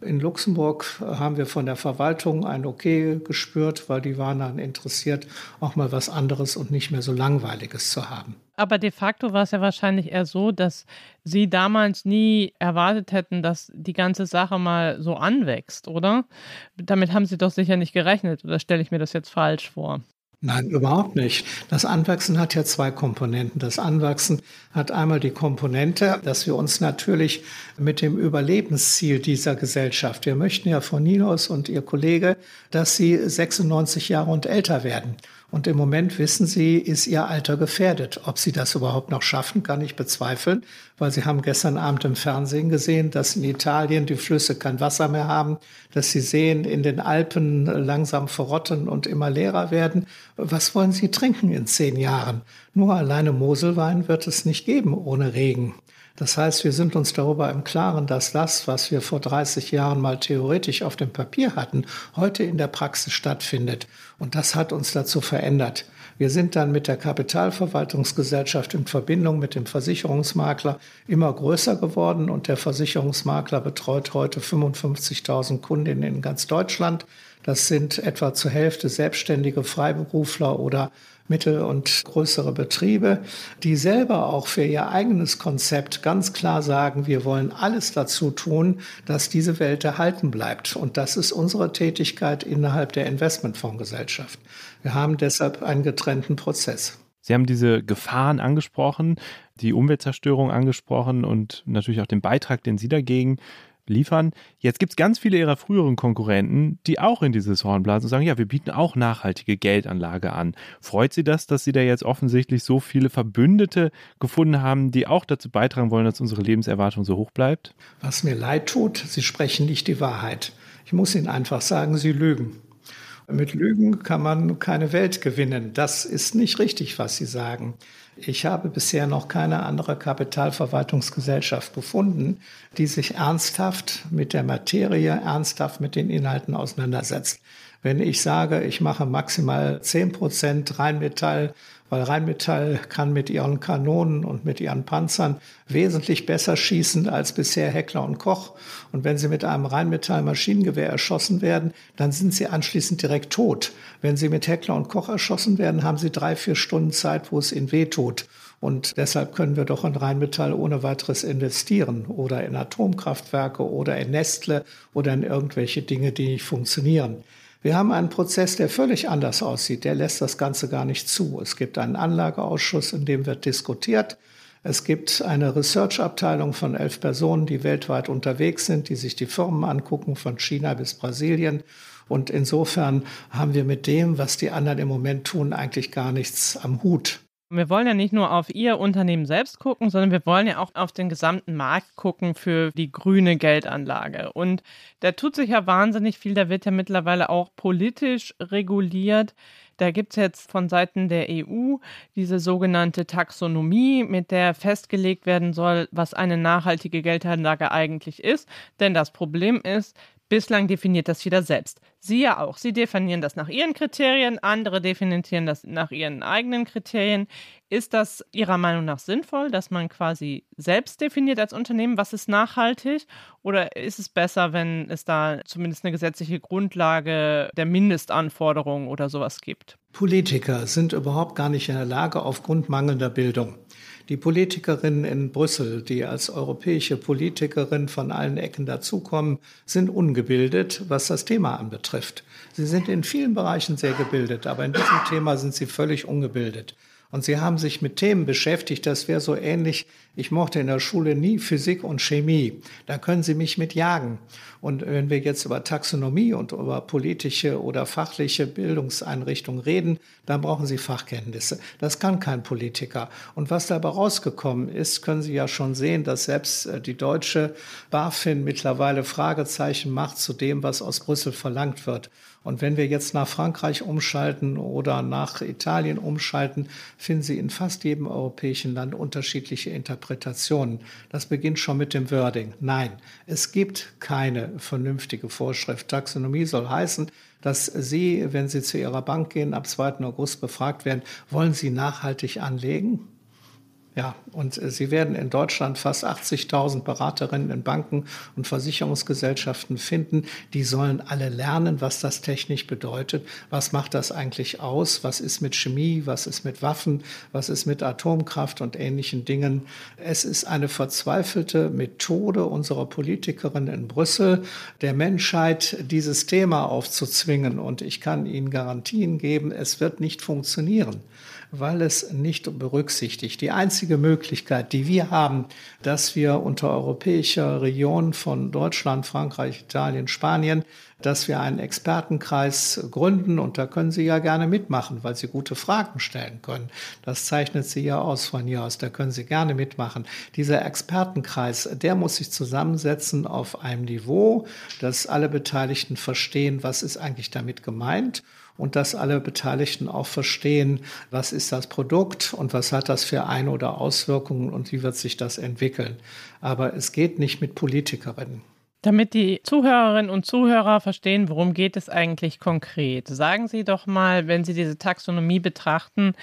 In Luxemburg haben wir von der Verwaltung ein Okay gespürt, weil die waren dann interessiert, auch mal was anderes und nicht mehr so langweiliges zu haben. Aber de facto war es ja wahrscheinlich eher so, dass Sie damals nie erwartet hätten, dass die ganze Sache mal so anwächst, oder? Damit haben Sie doch sicher nicht gerechnet, oder stelle ich mir das jetzt falsch vor? Nein, überhaupt nicht. Das Anwachsen hat ja zwei Komponenten. Das Anwachsen hat einmal die Komponente, dass wir uns natürlich mit dem Überlebensziel dieser Gesellschaft, wir möchten ja von Ninos und ihr Kollege, dass sie 96 Jahre und älter werden. Und im Moment wissen Sie, ist Ihr Alter gefährdet. Ob Sie das überhaupt noch schaffen, kann ich bezweifeln, weil Sie haben gestern Abend im Fernsehen gesehen, dass in Italien die Flüsse kein Wasser mehr haben, dass Sie sehen, in den Alpen langsam verrotten und immer leerer werden. Was wollen Sie trinken in zehn Jahren? Nur alleine Moselwein wird es nicht geben ohne Regen. Das heißt, wir sind uns darüber im Klaren, dass das, was wir vor 30 Jahren mal theoretisch auf dem Papier hatten, heute in der Praxis stattfindet. Und das hat uns dazu verändert. Wir sind dann mit der Kapitalverwaltungsgesellschaft in Verbindung mit dem Versicherungsmakler immer größer geworden und der Versicherungsmakler betreut heute 55.000 Kundinnen in ganz Deutschland. Das sind etwa zur Hälfte selbstständige Freiberufler oder mittel- und größere Betriebe, die selber auch für ihr eigenes Konzept ganz klar sagen, wir wollen alles dazu tun, dass diese Welt erhalten bleibt. Und das ist unsere Tätigkeit innerhalb der Investmentfondsgesellschaft. Wir haben deshalb einen getrennten Prozess. Sie haben diese Gefahren angesprochen, die Umweltzerstörung angesprochen und natürlich auch den Beitrag, den Sie dagegen liefern. Jetzt gibt es ganz viele ihrer früheren Konkurrenten, die auch in dieses Horn blasen und sagen, ja, wir bieten auch nachhaltige Geldanlage an. Freut Sie das, dass Sie da jetzt offensichtlich so viele Verbündete gefunden haben, die auch dazu beitragen wollen, dass unsere Lebenserwartung so hoch bleibt? Was mir leid tut, Sie sprechen nicht die Wahrheit. Ich muss Ihnen einfach sagen, Sie lügen. Mit Lügen kann man keine Welt gewinnen. Das ist nicht richtig, was Sie sagen. Ich habe bisher noch keine andere Kapitalverwaltungsgesellschaft gefunden, die sich ernsthaft mit der Materie, ernsthaft mit den Inhalten auseinandersetzt. Wenn ich sage, ich mache maximal 10 Prozent Rheinmetall weil Rheinmetall kann mit ihren Kanonen und mit ihren Panzern wesentlich besser schießen als bisher Heckler und Koch. Und wenn sie mit einem Rheinmetall Maschinengewehr erschossen werden, dann sind sie anschließend direkt tot. Wenn sie mit Heckler und Koch erschossen werden, haben sie drei, vier Stunden Zeit, wo es ihnen weh tut. Und deshalb können wir doch in Rheinmetall ohne weiteres investieren oder in Atomkraftwerke oder in Nestle oder in irgendwelche Dinge, die nicht funktionieren. Wir haben einen Prozess, der völlig anders aussieht. Der lässt das Ganze gar nicht zu. Es gibt einen Anlageausschuss, in dem wird diskutiert. Es gibt eine Research-Abteilung von elf Personen, die weltweit unterwegs sind, die sich die Firmen angucken, von China bis Brasilien. Und insofern haben wir mit dem, was die anderen im Moment tun, eigentlich gar nichts am Hut. Wir wollen ja nicht nur auf Ihr Unternehmen selbst gucken, sondern wir wollen ja auch auf den gesamten Markt gucken für die grüne Geldanlage. Und da tut sich ja wahnsinnig viel. Da wird ja mittlerweile auch politisch reguliert. Da gibt es jetzt von Seiten der EU diese sogenannte Taxonomie, mit der festgelegt werden soll, was eine nachhaltige Geldanlage eigentlich ist. Denn das Problem ist, Bislang definiert das jeder selbst. Sie ja auch. Sie definieren das nach ihren Kriterien, andere definieren das nach ihren eigenen Kriterien. Ist das Ihrer Meinung nach sinnvoll, dass man quasi selbst definiert als Unternehmen, was ist nachhaltig? Oder ist es besser, wenn es da zumindest eine gesetzliche Grundlage der Mindestanforderungen oder sowas gibt? Politiker sind überhaupt gar nicht in der Lage, aufgrund mangelnder Bildung die Politikerinnen in Brüssel, die als europäische Politikerin von allen Ecken dazukommen, sind ungebildet, was das Thema anbetrifft. Sie sind in vielen Bereichen sehr gebildet, aber in diesem Thema sind sie völlig ungebildet. Und sie haben sich mit Themen beschäftigt, das wäre so ähnlich, ich mochte in der Schule nie Physik und Chemie. Da können Sie mich mit jagen. Und wenn wir jetzt über Taxonomie und über politische oder fachliche Bildungseinrichtungen reden, dann brauchen Sie Fachkenntnisse. Das kann kein Politiker. Und was dabei rausgekommen ist, können Sie ja schon sehen, dass selbst äh, die deutsche BaFin mittlerweile Fragezeichen macht zu dem, was aus Brüssel verlangt wird. Und wenn wir jetzt nach Frankreich umschalten oder nach Italien umschalten, finden Sie in fast jedem europäischen Land unterschiedliche Interpretationen. Das beginnt schon mit dem Wording. Nein, es gibt keine vernünftige Vorschrift. Taxonomie soll heißen, dass Sie, wenn Sie zu Ihrer Bank gehen, ab 2. August befragt werden, wollen Sie nachhaltig anlegen? Ja, und äh, Sie werden in Deutschland fast 80.000 Beraterinnen in Banken und Versicherungsgesellschaften finden. Die sollen alle lernen, was das technisch bedeutet. Was macht das eigentlich aus? Was ist mit Chemie? Was ist mit Waffen? Was ist mit Atomkraft und ähnlichen Dingen? Es ist eine verzweifelte Methode unserer Politikerinnen in Brüssel, der Menschheit dieses Thema aufzuzwingen. Und ich kann Ihnen Garantien geben, es wird nicht funktionieren weil es nicht berücksichtigt. Die einzige Möglichkeit, die wir haben, dass wir unter europäischer Region von Deutschland, Frankreich, Italien, Spanien, dass wir einen Expertenkreis gründen und da können Sie ja gerne mitmachen, weil Sie gute Fragen stellen können. Das zeichnet Sie ja aus von hier aus, da können Sie gerne mitmachen. Dieser Expertenkreis, der muss sich zusammensetzen auf einem Niveau, dass alle Beteiligten verstehen, was ist eigentlich damit gemeint und dass alle Beteiligten auch verstehen, was ist das Produkt und was hat das für Ein- oder Auswirkungen und wie wird sich das entwickeln. Aber es geht nicht mit Politikerinnen. Damit die Zuhörerinnen und Zuhörer verstehen, worum geht es eigentlich konkret, sagen Sie doch mal, wenn Sie diese Taxonomie betrachten,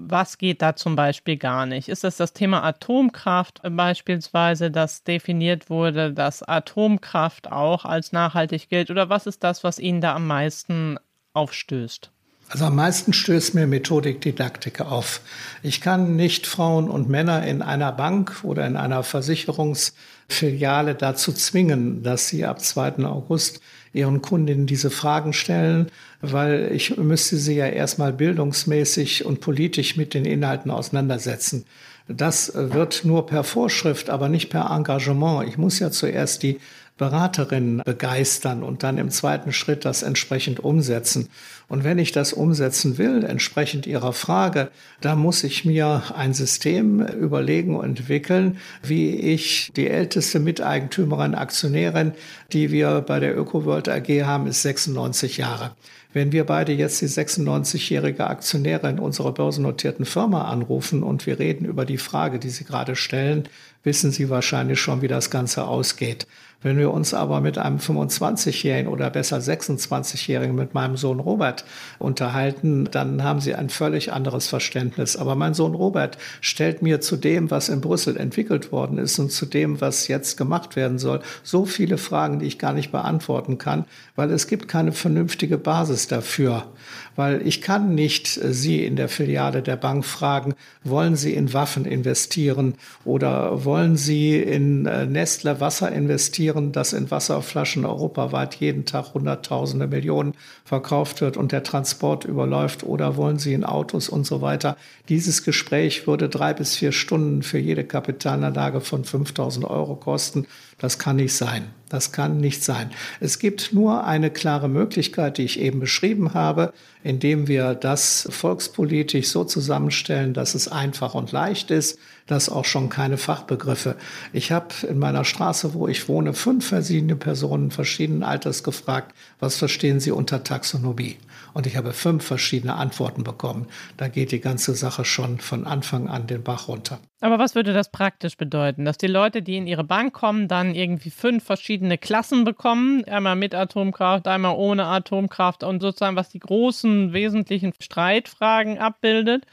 was geht da zum Beispiel gar nicht? Ist das das Thema Atomkraft beispielsweise, das definiert wurde, dass Atomkraft auch als nachhaltig gilt? Oder was ist das, was Ihnen da am meisten aufstößt? Also am meisten stößt mir Methodikdidaktik auf. Ich kann nicht Frauen und Männer in einer Bank oder in einer Versicherungsfiliale dazu zwingen, dass sie ab 2. August ihren Kundinnen diese Fragen stellen, weil ich müsste sie ja erstmal bildungsmäßig und politisch mit den Inhalten auseinandersetzen. Das wird nur per Vorschrift, aber nicht per Engagement. Ich muss ja zuerst die Beraterinnen begeistern und dann im zweiten Schritt das entsprechend umsetzen. Und wenn ich das umsetzen will, entsprechend Ihrer Frage, da muss ich mir ein System überlegen und entwickeln, wie ich die älteste Miteigentümerin, Aktionärin, die wir bei der ÖkoWorld AG haben, ist 96 Jahre. Wenn wir beide jetzt die 96-jährige Aktionärin unserer börsennotierten Firma anrufen und wir reden über die Frage, die Sie gerade stellen, wissen Sie wahrscheinlich schon, wie das Ganze ausgeht. Wenn wir uns aber mit einem 25-Jährigen oder besser 26-Jährigen mit meinem Sohn Robert unterhalten, dann haben sie ein völlig anderes Verständnis. Aber mein Sohn Robert stellt mir zu dem, was in Brüssel entwickelt worden ist und zu dem, was jetzt gemacht werden soll, so viele Fragen, die ich gar nicht beantworten kann, weil es gibt keine vernünftige Basis dafür weil ich kann nicht Sie in der Filiale der Bank fragen, wollen Sie in Waffen investieren oder wollen Sie in äh, Nestle Wasser investieren, das in Wasserflaschen europaweit jeden Tag Hunderttausende Millionen verkauft wird und der Transport überläuft oder wollen Sie in Autos und so weiter. Dieses Gespräch würde drei bis vier Stunden für jede Kapitalanlage von 5000 Euro kosten. Das kann nicht sein. Das kann nicht sein. Es gibt nur eine klare Möglichkeit, die ich eben beschrieben habe, indem wir das volkspolitisch so zusammenstellen, dass es einfach und leicht ist, dass auch schon keine Fachbegriffe. Ich habe in meiner Straße, wo ich wohne, fünf verschiedene Personen verschiedenen Alters gefragt, was verstehen Sie unter Taxonomie? Und ich habe fünf verschiedene Antworten bekommen. Da geht die ganze Sache schon von Anfang an den Bach runter. Aber was würde das praktisch bedeuten? Dass die Leute, die in ihre Bank kommen, dann irgendwie fünf verschiedene Klassen bekommen, einmal mit Atomkraft, einmal ohne Atomkraft und sozusagen was die großen wesentlichen Streitfragen abbildet?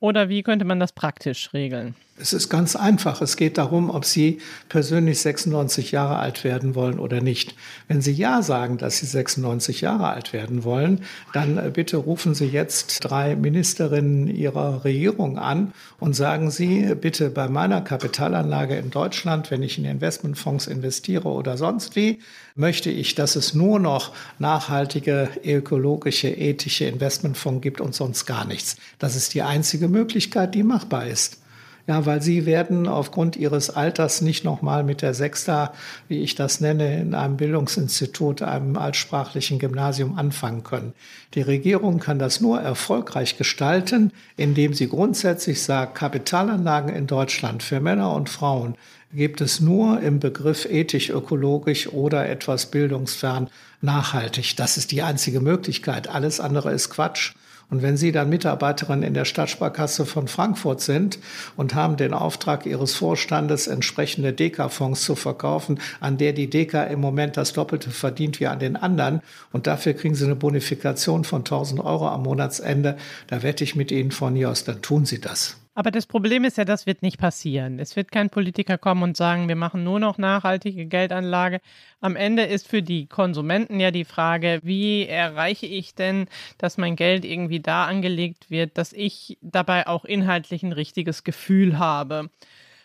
Oder wie könnte man das praktisch regeln? Es ist ganz einfach. Es geht darum, ob Sie persönlich 96 Jahre alt werden wollen oder nicht. Wenn Sie Ja sagen, dass Sie 96 Jahre alt werden wollen, dann äh, bitte rufen Sie jetzt drei Ministerinnen Ihrer Regierung an und sagen Sie bitte bei meiner Kapitalanlage in Deutschland, wenn ich in Investmentfonds investiere oder sonst wie, möchte ich, dass es nur noch nachhaltige, ökologische, ethische Investmentfonds gibt und sonst gar nichts. Das ist die einzige Möglichkeit, die machbar ist. Ja, weil sie werden aufgrund ihres Alters nicht nochmal mit der Sechster, wie ich das nenne, in einem Bildungsinstitut, einem altsprachlichen Gymnasium anfangen können. Die Regierung kann das nur erfolgreich gestalten, indem sie grundsätzlich sagt, Kapitalanlagen in Deutschland für Männer und Frauen gibt es nur im Begriff ethisch, ökologisch oder etwas bildungsfern nachhaltig. Das ist die einzige Möglichkeit. Alles andere ist Quatsch. Und wenn Sie dann Mitarbeiterin in der Stadtsparkasse von Frankfurt sind und haben den Auftrag Ihres Vorstandes, entsprechende Deka-Fonds zu verkaufen, an der die Deka im Moment das Doppelte verdient wie an den anderen, und dafür kriegen Sie eine Bonifikation von 1000 Euro am Monatsende, da wette ich mit Ihnen von hier aus, dann tun Sie das. Aber das Problem ist ja, das wird nicht passieren. Es wird kein Politiker kommen und sagen, wir machen nur noch nachhaltige Geldanlage. Am Ende ist für die Konsumenten ja die Frage, wie erreiche ich denn, dass mein Geld irgendwie da angelegt wird, dass ich dabei auch inhaltlich ein richtiges Gefühl habe.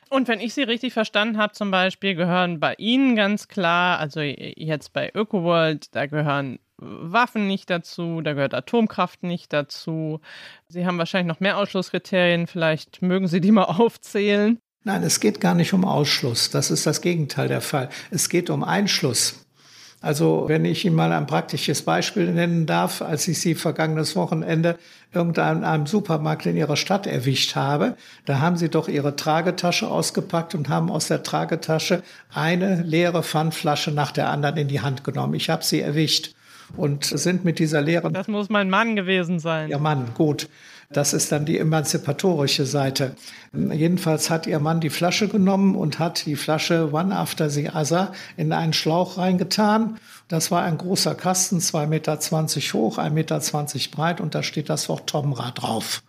Und wenn ich Sie richtig verstanden habe, zum Beispiel gehören bei Ihnen ganz klar, also jetzt bei ÖkoWorld, da gehören Waffen nicht dazu, da gehört Atomkraft nicht dazu. Sie haben wahrscheinlich noch mehr Ausschlusskriterien, vielleicht mögen Sie die mal aufzählen. Nein, es geht gar nicht um Ausschluss, das ist das Gegenteil der Fall. Es geht um Einschluss. Also wenn ich Ihnen mal ein praktisches Beispiel nennen darf, als ich Sie vergangenes Wochenende irgendeinem einem Supermarkt in Ihrer Stadt erwischt habe, da haben Sie doch Ihre Tragetasche ausgepackt und haben aus der Tragetasche eine leere Pfandflasche nach der anderen in die Hand genommen. Ich habe Sie erwischt und sind mit dieser leeren. Das muss mein Mann gewesen sein. Ja, Mann, gut. Das ist dann die emanzipatorische Seite. Jedenfalls hat ihr Mann die Flasche genommen und hat die Flasche One After the Other in einen Schlauch reingetan. Das war ein großer Kasten, 2,20 Meter hoch, 1,20 Meter breit und da steht das Wort Tomra drauf.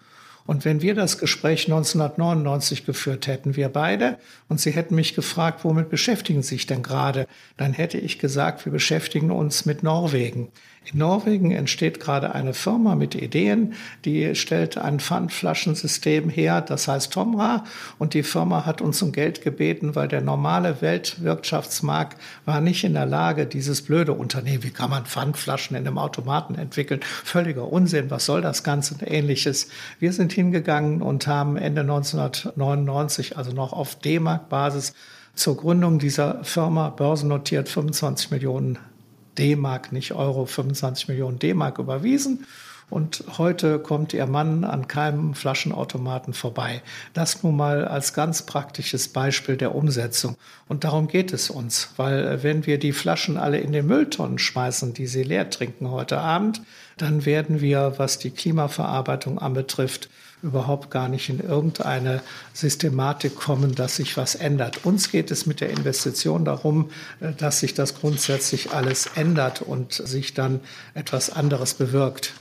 Und wenn wir das Gespräch 1999 geführt hätten, wir beide, und Sie hätten mich gefragt, womit beschäftigen Sie sich denn gerade, dann hätte ich gesagt, wir beschäftigen uns mit Norwegen. In Norwegen entsteht gerade eine Firma mit Ideen, die stellt ein Pfandflaschensystem her, das heißt Tomra. Und die Firma hat uns um Geld gebeten, weil der normale Weltwirtschaftsmarkt war nicht in der Lage, dieses blöde Unternehmen, wie kann man Pfandflaschen in einem Automaten entwickeln? Völliger Unsinn, was soll das Ganze und ähnliches. Wir sind hingegangen und haben Ende 1999, also noch auf D-Mark-Basis, zur Gründung dieser Firma börsennotiert 25 Millionen D-Mark, nicht Euro, 25 Millionen D-Mark überwiesen. Und heute kommt ihr Mann an keinem Flaschenautomaten vorbei. Das nun mal als ganz praktisches Beispiel der Umsetzung. Und darum geht es uns, weil äh, wenn wir die Flaschen alle in den Mülltonnen schmeißen, die sie leer trinken heute Abend, dann werden wir, was die Klimaverarbeitung anbetrifft, überhaupt gar nicht in irgendeine Systematik kommen, dass sich was ändert. Uns geht es mit der Investition darum, äh, dass sich das grundsätzlich alles ändert und sich dann etwas anderes bewirkt.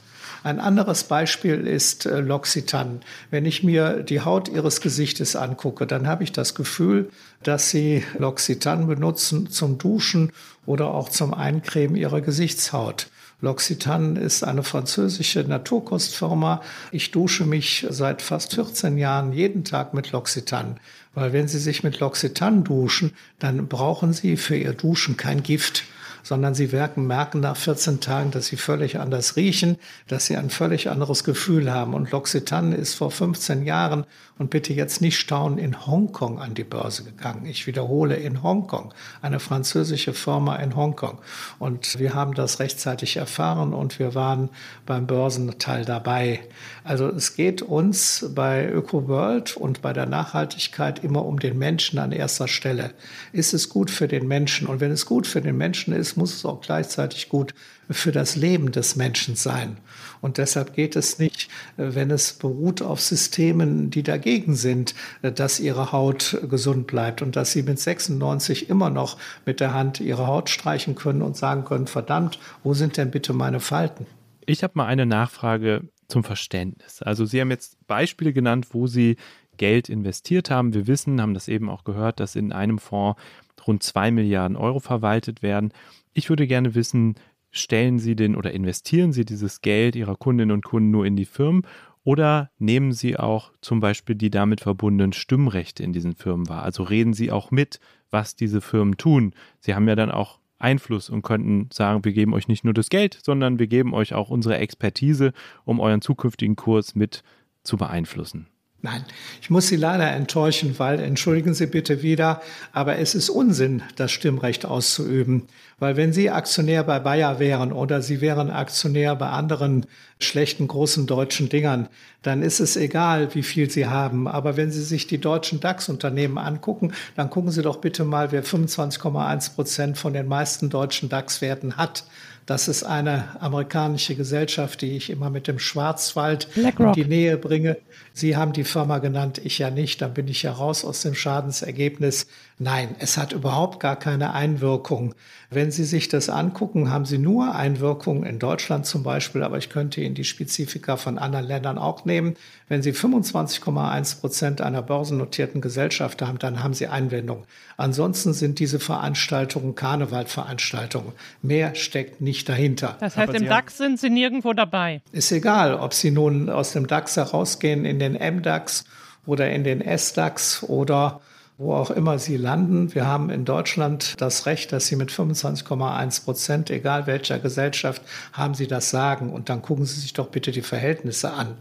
Ein anderes Beispiel ist äh, L'Occitane. Wenn ich mir die Haut ihres Gesichtes angucke, dann habe ich das Gefühl, dass sie L'Occitane benutzen zum Duschen oder auch zum Eincremen ihrer Gesichtshaut. L'Occitane ist eine französische Naturkostfirma. Ich dusche mich seit fast 14 Jahren jeden Tag mit L'Occitane. Weil wenn Sie sich mit L'Occitane duschen, dann brauchen Sie für Ihr Duschen kein Gift sondern sie merken, merken nach 14 Tagen, dass sie völlig anders riechen, dass sie ein völlig anderes Gefühl haben. Und L'Occitane ist vor 15 Jahren und bitte jetzt nicht staunen, in Hongkong an die Börse gegangen. Ich wiederhole, in Hongkong, eine französische Firma in Hongkong. Und wir haben das rechtzeitig erfahren und wir waren beim Börsenteil dabei. Also es geht uns bei ÖkoWorld und bei der Nachhaltigkeit immer um den Menschen an erster Stelle. Ist es gut für den Menschen? Und wenn es gut für den Menschen ist, muss es auch gleichzeitig gut für das Leben des Menschen sein. Und deshalb geht es nicht, wenn es beruht auf Systemen, die dagegen sind, dass ihre Haut gesund bleibt und dass sie mit 96 immer noch mit der Hand ihre Haut streichen können und sagen können, verdammt, wo sind denn bitte meine Falten? Ich habe mal eine Nachfrage zum Verständnis. Also Sie haben jetzt Beispiele genannt, wo Sie Geld investiert haben. Wir wissen, haben das eben auch gehört, dass in einem Fonds rund zwei Milliarden Euro verwaltet werden. Ich würde gerne wissen, stellen Sie den oder investieren Sie dieses Geld Ihrer Kundinnen und Kunden nur in die Firmen oder nehmen Sie auch zum Beispiel die damit verbundenen Stimmrechte in diesen Firmen wahr? Also reden Sie auch mit, was diese Firmen tun. Sie haben ja dann auch Einfluss und könnten sagen, wir geben euch nicht nur das Geld, sondern wir geben euch auch unsere Expertise, um euren zukünftigen Kurs mit zu beeinflussen. Nein, ich muss Sie leider enttäuschen, weil, entschuldigen Sie bitte wieder, aber es ist Unsinn, das Stimmrecht auszuüben. Weil wenn Sie Aktionär bei Bayer wären oder Sie wären Aktionär bei anderen schlechten großen deutschen Dingern, dann ist es egal, wie viel Sie haben. Aber wenn Sie sich die deutschen DAX-Unternehmen angucken, dann gucken Sie doch bitte mal, wer 25,1 Prozent von den meisten deutschen DAX-Werten hat. Das ist eine amerikanische Gesellschaft, die ich immer mit dem Schwarzwald BlackRock. in die Nähe bringe. Sie haben die Firma genannt, ich ja nicht. Dann bin ich ja raus aus dem Schadensergebnis. Nein, es hat überhaupt gar keine Einwirkung. Wenn Sie sich das angucken, haben Sie nur Einwirkungen in Deutschland zum Beispiel, aber ich könnte Ihnen die Spezifika von anderen Ländern auch nehmen. Wenn Sie 25,1 Prozent einer börsennotierten Gesellschaft haben, dann haben Sie Einwendungen. Ansonsten sind diese Veranstaltungen Karnevalveranstaltungen. Mehr steckt nicht dahinter. Das heißt, aber im DAX sind Sie nirgendwo dabei. Ist egal, ob Sie nun aus dem DAX herausgehen in den MDAX oder in den SDAX oder wo auch immer Sie landen. Wir haben in Deutschland das Recht, dass Sie mit 25,1 Prozent, egal welcher Gesellschaft, haben Sie das Sagen. Und dann gucken Sie sich doch bitte die Verhältnisse an.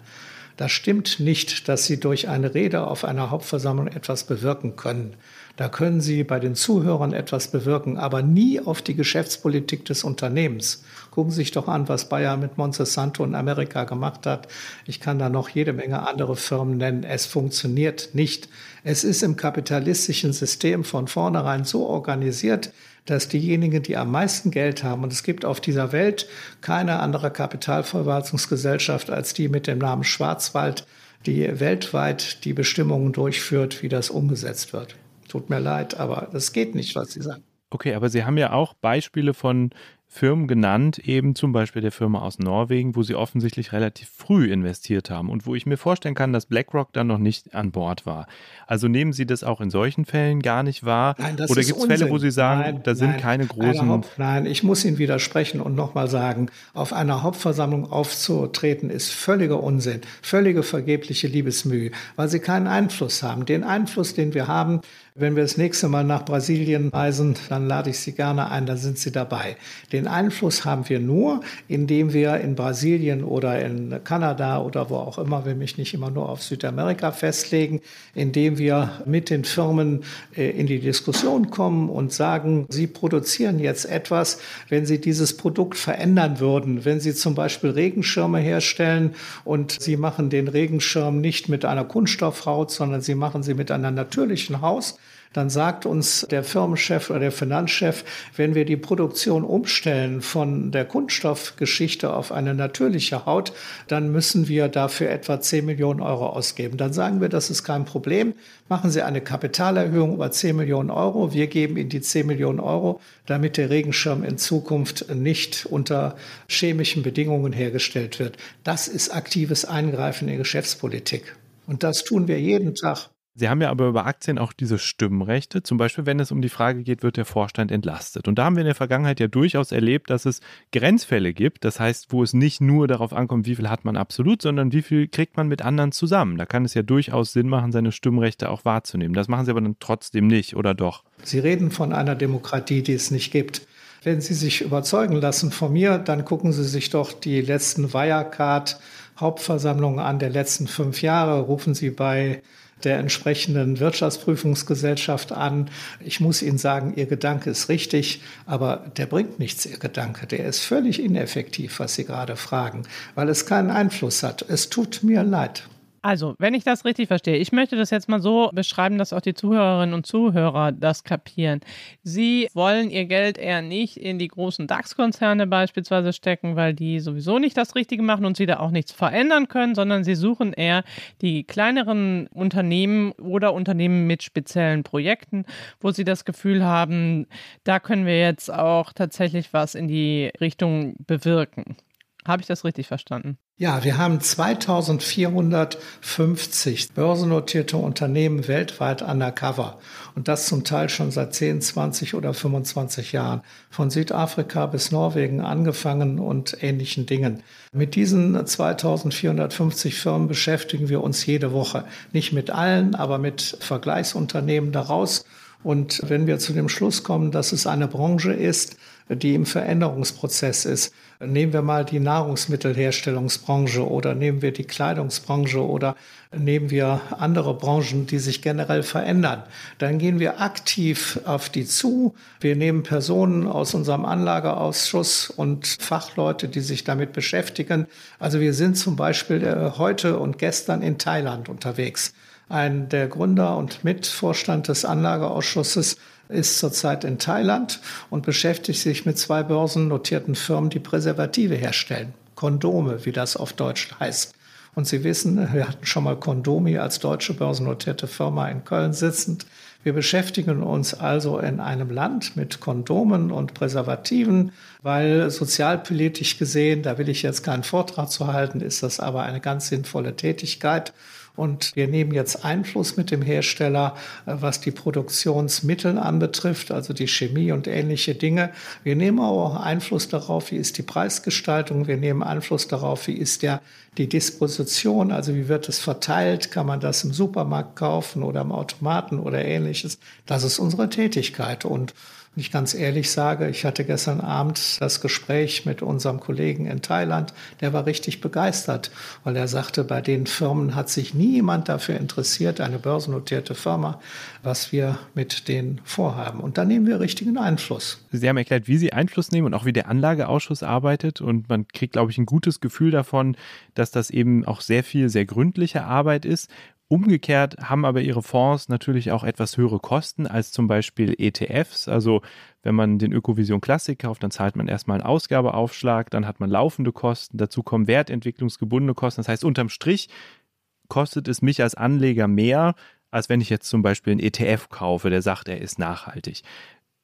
Das stimmt nicht, dass Sie durch eine Rede auf einer Hauptversammlung etwas bewirken können. Da können Sie bei den Zuhörern etwas bewirken, aber nie auf die Geschäftspolitik des Unternehmens. Gucken Sie sich doch an, was Bayer mit Monsanto in Amerika gemacht hat. Ich kann da noch jede Menge andere Firmen nennen. Es funktioniert nicht. Es ist im kapitalistischen System von vornherein so organisiert, dass diejenigen, die am meisten Geld haben, und es gibt auf dieser Welt keine andere Kapitalverwaltungsgesellschaft als die mit dem Namen Schwarzwald, die weltweit die Bestimmungen durchführt, wie das umgesetzt wird. Tut mir leid, aber das geht nicht, was Sie sagen. Okay, aber Sie haben ja auch Beispiele von Firmen genannt, eben zum Beispiel der Firma aus Norwegen, wo sie offensichtlich relativ früh investiert haben und wo ich mir vorstellen kann, dass BlackRock dann noch nicht an Bord war. Also nehmen Sie das auch in solchen Fällen gar nicht wahr? Nein, Oder gibt es Fälle, wo Sie sagen, nein, da sind nein, keine großen. Haupt, nein, ich muss Ihnen widersprechen und nochmal sagen, auf einer Hauptversammlung aufzutreten ist völliger Unsinn, völlige vergebliche Liebesmühe, weil Sie keinen Einfluss haben. Den Einfluss, den wir haben, Wenn wir das nächste Mal nach Brasilien reisen, dann lade ich Sie gerne ein, dann sind Sie dabei. Den Einfluss haben wir nur, indem wir in Brasilien oder in Kanada oder wo auch immer, wir mich nicht immer nur auf Südamerika festlegen, indem wir mit den Firmen äh, in die Diskussion kommen und sagen, sie produzieren jetzt etwas, wenn sie dieses Produkt verändern würden, wenn sie zum Beispiel Regenschirme herstellen und sie machen den Regenschirm nicht mit einer Kunststoffhaut, sondern sie machen sie mit einer natürlichen Haus, dann sagt uns der Firmenchef oder der Finanzchef, wenn wir die Produktion umstellen von der Kunststoffgeschichte auf eine natürliche Haut, dann müssen wir dafür etwa 10 Millionen Euro ausgeben. Dann sagen wir, das ist kein Problem. Machen Sie eine Kapitalerhöhung über 10 Millionen Euro. Wir geben Ihnen die 10 Millionen Euro, damit der Regenschirm in Zukunft nicht unter chemischen Bedingungen hergestellt wird. Das ist aktives Eingreifen in Geschäftspolitik. Und das tun wir jeden Tag. Sie haben ja aber über Aktien auch diese Stimmrechte, zum Beispiel wenn es um die Frage geht, wird der Vorstand entlastet. Und da haben wir in der Vergangenheit ja durchaus erlebt, dass es Grenzfälle gibt, das heißt, wo es nicht nur darauf ankommt, wie viel hat man absolut, sondern wie viel kriegt man mit anderen zusammen. Da kann es ja durchaus Sinn machen, seine Stimmrechte auch wahrzunehmen. Das machen Sie aber dann trotzdem nicht, oder doch? Sie reden von einer Demokratie, die es nicht gibt. Wenn Sie sich überzeugen lassen von mir, dann gucken Sie sich doch die letzten Wirecard Hauptversammlungen an der letzten fünf Jahre. Rufen Sie bei der entsprechenden Wirtschaftsprüfungsgesellschaft an. Ich muss Ihnen sagen, Ihr Gedanke ist richtig, aber der bringt nichts, Ihr Gedanke. Der ist völlig ineffektiv, was Sie gerade fragen, weil es keinen Einfluss hat. Es tut mir leid. Also, wenn ich das richtig verstehe, ich möchte das jetzt mal so beschreiben, dass auch die Zuhörerinnen und Zuhörer das kapieren. Sie wollen ihr Geld eher nicht in die großen DAX-Konzerne beispielsweise stecken, weil die sowieso nicht das Richtige machen und sie da auch nichts verändern können, sondern sie suchen eher die kleineren Unternehmen oder Unternehmen mit speziellen Projekten, wo sie das Gefühl haben, da können wir jetzt auch tatsächlich was in die Richtung bewirken. Habe ich das richtig verstanden? Ja, wir haben 2450 börsennotierte Unternehmen weltweit undercover. Und das zum Teil schon seit 10, 20 oder 25 Jahren. Von Südafrika bis Norwegen angefangen und ähnlichen Dingen. Mit diesen 2450 Firmen beschäftigen wir uns jede Woche. Nicht mit allen, aber mit Vergleichsunternehmen daraus. Und wenn wir zu dem Schluss kommen, dass es eine Branche ist, die im Veränderungsprozess ist. Nehmen wir mal die Nahrungsmittelherstellungsbranche oder nehmen wir die Kleidungsbranche oder nehmen wir andere Branchen, die sich generell verändern. Dann gehen wir aktiv auf die zu. Wir nehmen Personen aus unserem Anlageausschuss und Fachleute, die sich damit beschäftigen. Also wir sind zum Beispiel äh, heute und gestern in Thailand unterwegs. Ein der Gründer und Mitvorstand des Anlageausschusses ist zurzeit in Thailand und beschäftigt sich mit zwei börsennotierten Firmen, die Präservative herstellen. Kondome, wie das auf Deutsch heißt. Und Sie wissen, wir hatten schon mal Kondomi als deutsche börsennotierte Firma in Köln sitzend. Wir beschäftigen uns also in einem Land mit Kondomen und Präservativen, weil sozialpolitisch gesehen, da will ich jetzt keinen Vortrag zu halten, ist das aber eine ganz sinnvolle Tätigkeit. Und wir nehmen jetzt Einfluss mit dem Hersteller, äh, was die Produktionsmittel anbetrifft, also die Chemie und ähnliche Dinge. Wir nehmen auch Einfluss darauf, wie ist die Preisgestaltung. Wir nehmen Einfluss darauf, wie ist der, die Disposition, also wie wird es verteilt. Kann man das im Supermarkt kaufen oder im Automaten oder ähnliches? Das ist unsere Tätigkeit. Und ich ganz ehrlich sage, ich hatte gestern Abend das Gespräch mit unserem Kollegen in Thailand, der war richtig begeistert, weil er sagte, bei den Firmen hat sich niemand dafür interessiert, eine börsennotierte Firma, was wir mit denen vorhaben. Und da nehmen wir richtigen Einfluss. Sie haben erklärt, wie Sie Einfluss nehmen und auch wie der Anlageausschuss arbeitet. Und man kriegt, glaube ich, ein gutes Gefühl davon, dass das eben auch sehr viel, sehr gründliche Arbeit ist. Umgekehrt haben aber ihre Fonds natürlich auch etwas höhere Kosten als zum Beispiel ETFs. Also wenn man den Ökovision Classic kauft, dann zahlt man erstmal einen Ausgabeaufschlag, dann hat man laufende Kosten, dazu kommen wertentwicklungsgebundene Kosten. Das heißt, unterm Strich kostet es mich als Anleger mehr, als wenn ich jetzt zum Beispiel einen ETF kaufe, der sagt, er ist nachhaltig.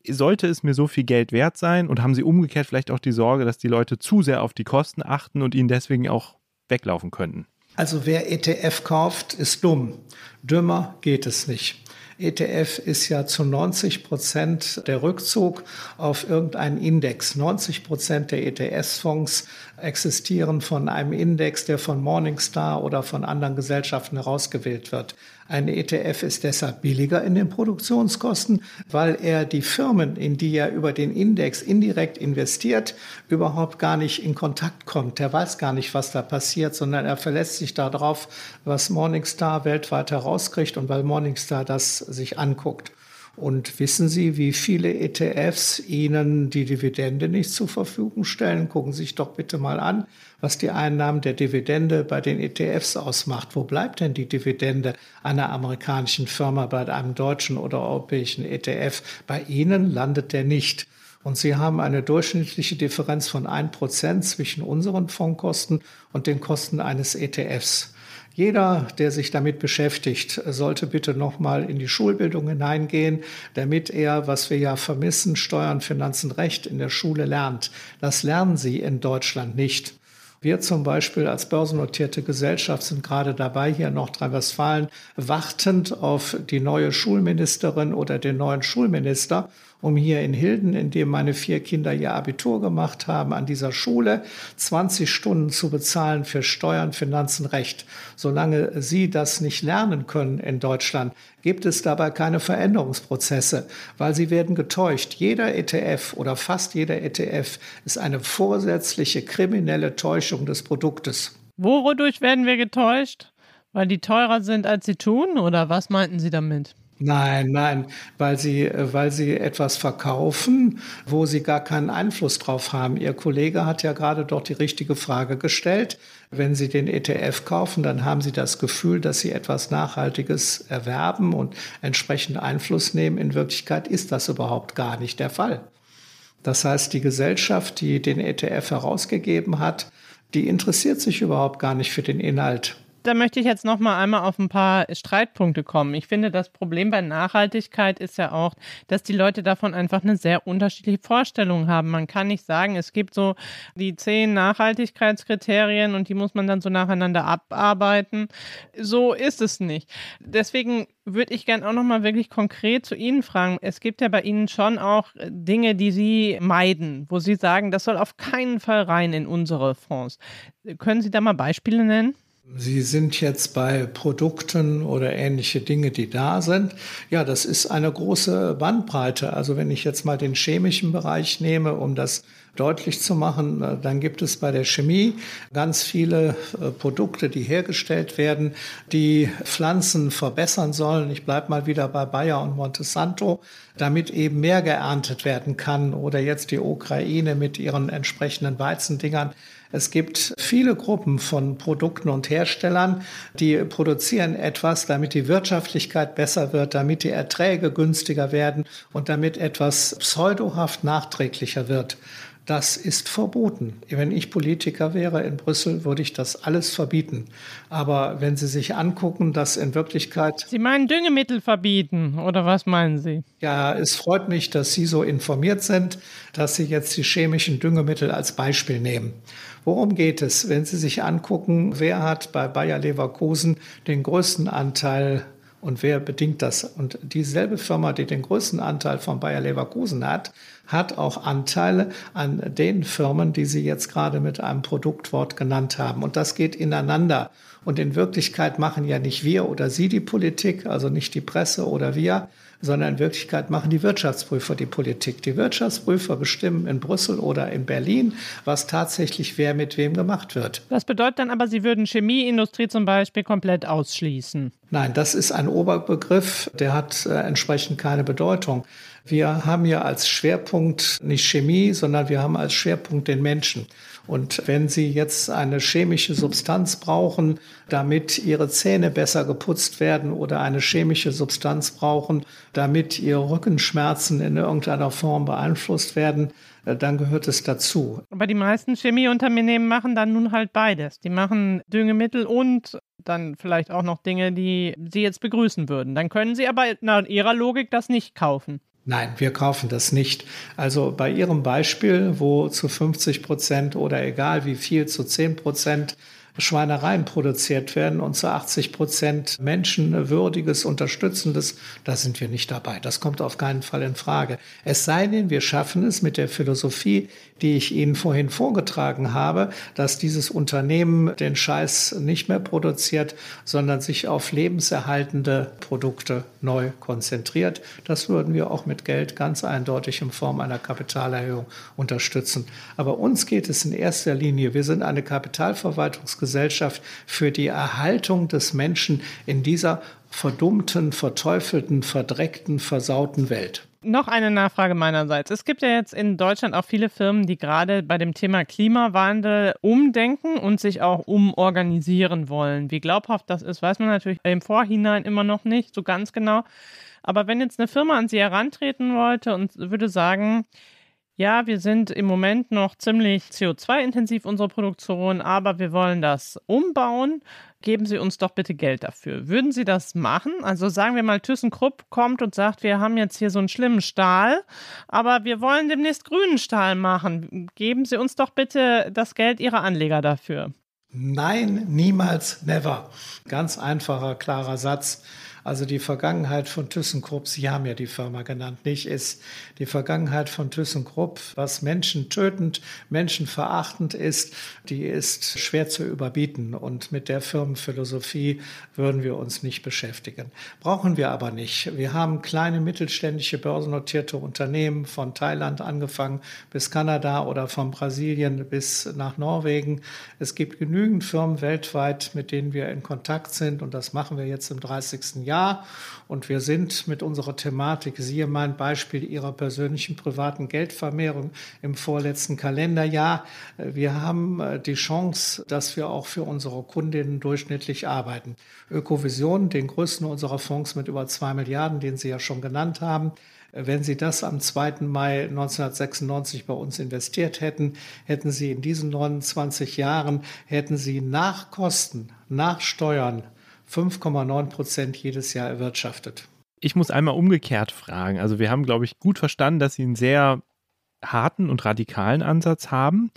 Sollte es mir so viel Geld wert sein und haben Sie umgekehrt vielleicht auch die Sorge, dass die Leute zu sehr auf die Kosten achten und ihnen deswegen auch weglaufen könnten? Also wer ETF kauft, ist dumm. Dümmer geht es nicht. ETF ist ja zu 90 Prozent der Rückzug auf irgendeinen Index. 90 Prozent der ETS-Fonds existieren von einem Index, der von Morningstar oder von anderen Gesellschaften herausgewählt wird. Ein ETF ist deshalb billiger in den Produktionskosten, weil er die Firmen, in die er über den Index indirekt investiert, überhaupt gar nicht in Kontakt kommt. Der weiß gar nicht, was da passiert, sondern er verlässt sich darauf, was Morningstar weltweit herauskriegt und weil Morningstar das sich anguckt. Und wissen Sie, wie viele ETFs Ihnen die Dividende nicht zur Verfügung stellen? Gucken Sie sich doch bitte mal an, was die Einnahmen der Dividende bei den ETFs ausmacht. Wo bleibt denn die Dividende einer amerikanischen Firma bei einem deutschen oder europäischen ETF? Bei Ihnen landet der nicht. Und Sie haben eine durchschnittliche Differenz von 1% zwischen unseren Fondskosten und den Kosten eines ETFs. Jeder, der sich damit beschäftigt, sollte bitte nochmal in die Schulbildung hineingehen, damit er, was wir ja vermissen, Steuern, Finanzen, Recht in der Schule lernt. Das lernen Sie in Deutschland nicht. Wir zum Beispiel als börsennotierte Gesellschaft sind gerade dabei, hier in Nordrhein-Westfalen wartend auf die neue Schulministerin oder den neuen Schulminister um hier in Hilden, in dem meine vier Kinder ihr Abitur gemacht haben, an dieser Schule 20 Stunden zu bezahlen für Steuern, Finanzen, Recht. Solange Sie das nicht lernen können in Deutschland, gibt es dabei keine Veränderungsprozesse, weil Sie werden getäuscht. Jeder ETF oder fast jeder ETF ist eine vorsätzliche kriminelle Täuschung des Produktes. Wodurch werden wir getäuscht? Weil die teurer sind, als sie tun? Oder was meinten Sie damit? Nein, nein, weil sie, weil sie etwas verkaufen, wo sie gar keinen Einfluss drauf haben. Ihr Kollege hat ja gerade dort die richtige Frage gestellt. Wenn Sie den ETF kaufen, dann haben Sie das Gefühl, dass Sie etwas Nachhaltiges erwerben und entsprechend Einfluss nehmen. In Wirklichkeit ist das überhaupt gar nicht der Fall. Das heißt, die Gesellschaft, die den ETF herausgegeben hat, die interessiert sich überhaupt gar nicht für den Inhalt da möchte ich jetzt noch mal einmal auf ein paar Streitpunkte kommen. Ich finde, das Problem bei Nachhaltigkeit ist ja auch, dass die Leute davon einfach eine sehr unterschiedliche Vorstellung haben. Man kann nicht sagen, es gibt so die zehn Nachhaltigkeitskriterien und die muss man dann so nacheinander abarbeiten. So ist es nicht. Deswegen würde ich gerne auch noch mal wirklich konkret zu Ihnen fragen. Es gibt ja bei Ihnen schon auch Dinge, die Sie meiden, wo Sie sagen, das soll auf keinen Fall rein in unsere Fonds. Können Sie da mal Beispiele nennen? Sie sind jetzt bei Produkten oder ähnliche Dinge, die da sind. Ja, das ist eine große Bandbreite. Also wenn ich jetzt mal den chemischen Bereich nehme, um das deutlich zu machen, äh, dann gibt es bei der Chemie ganz viele äh, Produkte, die hergestellt werden, die Pflanzen verbessern sollen. Ich bleibe mal wieder bei Bayer und Monsanto, damit eben mehr geerntet werden kann. Oder jetzt die Ukraine mit ihren entsprechenden Weizendingern. Es gibt viele Gruppen von Produkten und Herstellern, die produzieren etwas, damit die Wirtschaftlichkeit besser wird, damit die Erträge günstiger werden und damit etwas pseudohaft nachträglicher wird. Das ist verboten. Wenn ich Politiker wäre in Brüssel, würde ich das alles verbieten. Aber wenn Sie sich angucken, dass in Wirklichkeit. Sie meinen Düngemittel verbieten, oder was meinen Sie? Ja, es freut mich, dass Sie so informiert sind, dass Sie jetzt die chemischen Düngemittel als Beispiel nehmen. Worum geht es? Wenn Sie sich angucken, wer hat bei Bayer Leverkusen den größten Anteil und wer bedingt das? Und dieselbe Firma, die den größten Anteil von Bayer Leverkusen hat, hat auch Anteile an den Firmen, die Sie jetzt gerade mit einem Produktwort genannt haben. Und das geht ineinander. Und in Wirklichkeit machen ja nicht wir oder Sie die Politik, also nicht die Presse oder wir, sondern in Wirklichkeit machen die Wirtschaftsprüfer die Politik. Die Wirtschaftsprüfer bestimmen in Brüssel oder in Berlin, was tatsächlich wer mit wem gemacht wird. Das bedeutet dann aber, Sie würden Chemieindustrie zum Beispiel komplett ausschließen. Nein, das ist ein Oberbegriff, der hat äh, entsprechend keine Bedeutung. Wir haben ja als Schwerpunkt nicht Chemie, sondern wir haben als Schwerpunkt den Menschen. Und wenn Sie jetzt eine chemische Substanz brauchen, damit Ihre Zähne besser geputzt werden oder eine chemische Substanz brauchen, damit Ihre Rückenschmerzen in irgendeiner Form beeinflusst werden, äh, dann gehört es dazu. Aber die meisten Chemieunternehmen machen dann nun halt beides. Die machen Düngemittel und dann vielleicht auch noch Dinge, die Sie jetzt begrüßen würden. Dann können Sie aber nach Ihrer Logik das nicht kaufen. Nein, wir kaufen das nicht. Also bei Ihrem Beispiel, wo zu 50 Prozent oder egal wie viel, zu 10 Prozent Schweinereien produziert werden und zu 80 Prozent menschenwürdiges, unterstützendes, da sind wir nicht dabei. Das kommt auf keinen Fall in Frage. Es sei denn, wir schaffen es mit der Philosophie, die ich Ihnen vorhin vorgetragen habe, dass dieses Unternehmen den Scheiß nicht mehr produziert, sondern sich auf lebenserhaltende Produkte neu konzentriert. Das würden wir auch mit Geld ganz eindeutig in Form einer Kapitalerhöhung unterstützen. Aber uns geht es in erster Linie, wir sind eine Kapitalverwaltungsgesellschaft für die Erhaltung des Menschen in dieser verdummten, verteufelten, verdreckten, versauten Welt. Noch eine Nachfrage meinerseits. Es gibt ja jetzt in Deutschland auch viele Firmen, die gerade bei dem Thema Klimawandel umdenken und sich auch umorganisieren wollen. Wie glaubhaft das ist, weiß man natürlich im Vorhinein immer noch nicht so ganz genau. Aber wenn jetzt eine Firma an Sie herantreten wollte und würde sagen, ja, wir sind im Moment noch ziemlich CO2-intensiv, unsere Produktion, aber wir wollen das umbauen. Geben Sie uns doch bitte Geld dafür. Würden Sie das machen? Also sagen wir mal, ThyssenKrupp kommt und sagt, wir haben jetzt hier so einen schlimmen Stahl, aber wir wollen demnächst grünen Stahl machen. Geben Sie uns doch bitte das Geld Ihrer Anleger dafür. Nein, niemals, never. Ganz einfacher, klarer Satz. Also die Vergangenheit von ThyssenKrupp, Sie haben ja die Firma genannt, nicht ist die Vergangenheit von ThyssenKrupp, was menschentötend, menschenverachtend ist, die ist schwer zu überbieten. Und mit der Firmenphilosophie würden wir uns nicht beschäftigen. Brauchen wir aber nicht. Wir haben kleine mittelständische börsennotierte Unternehmen von Thailand angefangen bis Kanada oder von Brasilien bis nach Norwegen. Es gibt genügend Firmen weltweit, mit denen wir in Kontakt sind. Und das machen wir jetzt im 30. Jahr. Jahr. Und wir sind mit unserer Thematik, siehe mein Beispiel Ihrer persönlichen privaten Geldvermehrung im vorletzten Kalenderjahr. Wir haben äh, die Chance, dass wir auch für unsere Kundinnen durchschnittlich arbeiten. Ökovision, den größten unserer Fonds mit über zwei Milliarden, den Sie ja schon genannt haben, wenn Sie das am 2. Mai 1996 bei uns investiert hätten, hätten Sie in diesen 29 Jahren, hätten Sie nach Kosten, nach Steuern 5,9 Prozent jedes Jahr erwirtschaftet. Ich muss einmal umgekehrt fragen. Also wir haben, glaube ich, gut verstanden, dass Sie einen sehr harten und radikalen Ansatz haben.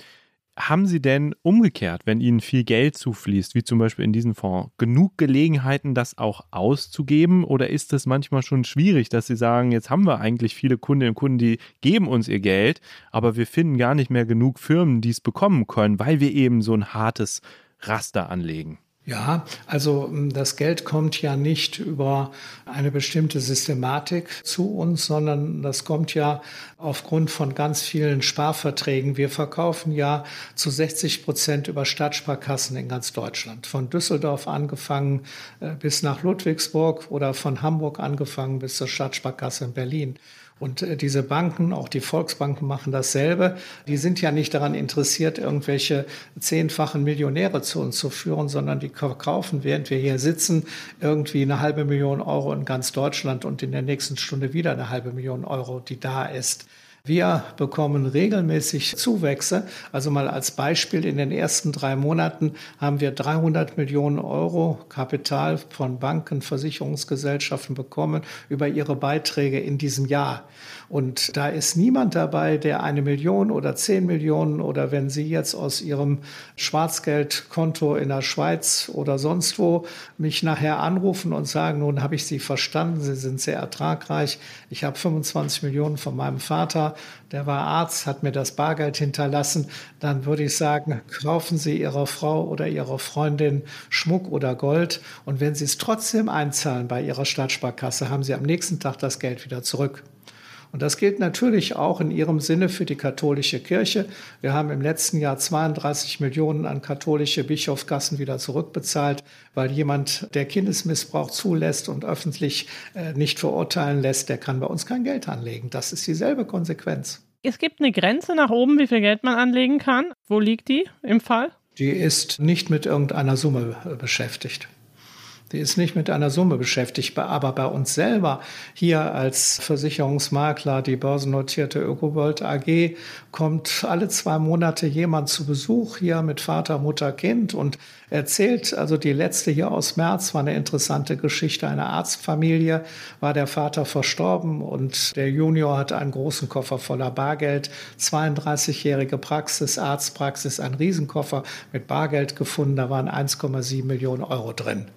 Haben Sie denn umgekehrt, wenn Ihnen viel Geld zufließt, wie zum Beispiel in diesen Fonds, genug Gelegenheiten, das auch auszugeben? Oder ist es manchmal schon schwierig, dass Sie sagen, jetzt haben wir eigentlich viele Kundinnen und Kunden, die geben uns ihr Geld, aber wir finden gar nicht mehr genug Firmen, die es bekommen können, weil wir eben so ein hartes Raster anlegen? Ja, also hm, das Geld kommt ja nicht über eine bestimmte Systematik zu uns, sondern das kommt ja aufgrund von ganz vielen Sparverträgen. Wir verkaufen ja zu 60 Prozent über Stadtsparkassen in ganz Deutschland. Von Düsseldorf angefangen äh, bis nach Ludwigsburg oder von Hamburg angefangen bis zur Stadtsparkasse in Berlin. Und äh, diese Banken, auch die Volksbanken machen dasselbe. Die sind ja nicht daran interessiert, irgendwelche zehnfachen Millionäre zu uns zu führen, sondern die verkaufen, während wir hier sitzen, irgendwie eine halbe Million Euro in ganz Deutschland und in der nächsten Stunde wieder eine halbe Million Euro, die da ist. Wir bekommen regelmäßig Zuwächse. Also mal als Beispiel, in den ersten drei Monaten haben wir 300 Millionen Euro Kapital von Banken, Versicherungsgesellschaften bekommen über ihre Beiträge in diesem Jahr. Und da ist niemand dabei, der eine Million oder zehn Millionen oder wenn Sie jetzt aus Ihrem Schwarzgeldkonto in der Schweiz oder sonst wo mich nachher anrufen und sagen, nun habe ich Sie verstanden, Sie sind sehr ertragreich, ich habe 25 Millionen von meinem Vater, der war Arzt, hat mir das Bargeld hinterlassen, dann würde ich sagen, kaufen Sie Ihrer Frau oder Ihrer Freundin Schmuck oder Gold. Und wenn Sie es trotzdem einzahlen bei Ihrer Stadtsparkasse, haben Sie am nächsten Tag das Geld wieder zurück. Und das gilt natürlich auch in ihrem Sinne für die katholische Kirche. Wir haben im letzten Jahr 32 Millionen an katholische Bischofskassen wieder zurückbezahlt, weil jemand, der Kindesmissbrauch zulässt und öffentlich äh, nicht verurteilen lässt, der kann bei uns kein Geld anlegen. Das ist dieselbe Konsequenz. Es gibt eine Grenze nach oben, wie viel Geld man anlegen kann. Wo liegt die im Fall? Die ist nicht mit irgendeiner Summe äh, beschäftigt. Die ist nicht mit einer Summe beschäftigt, aber bei uns selber hier als Versicherungsmakler, die börsennotierte ÖkoWorld AG, kommt alle zwei Monate jemand zu Besuch hier mit Vater, Mutter, Kind und erzählt. Also die letzte hier aus März war eine interessante Geschichte. Eine Arztfamilie war der Vater verstorben und der Junior hatte einen großen Koffer voller Bargeld. 32-jährige Praxis, Arztpraxis, ein Riesenkoffer mit Bargeld gefunden. Da waren 1,7 Millionen Euro drin.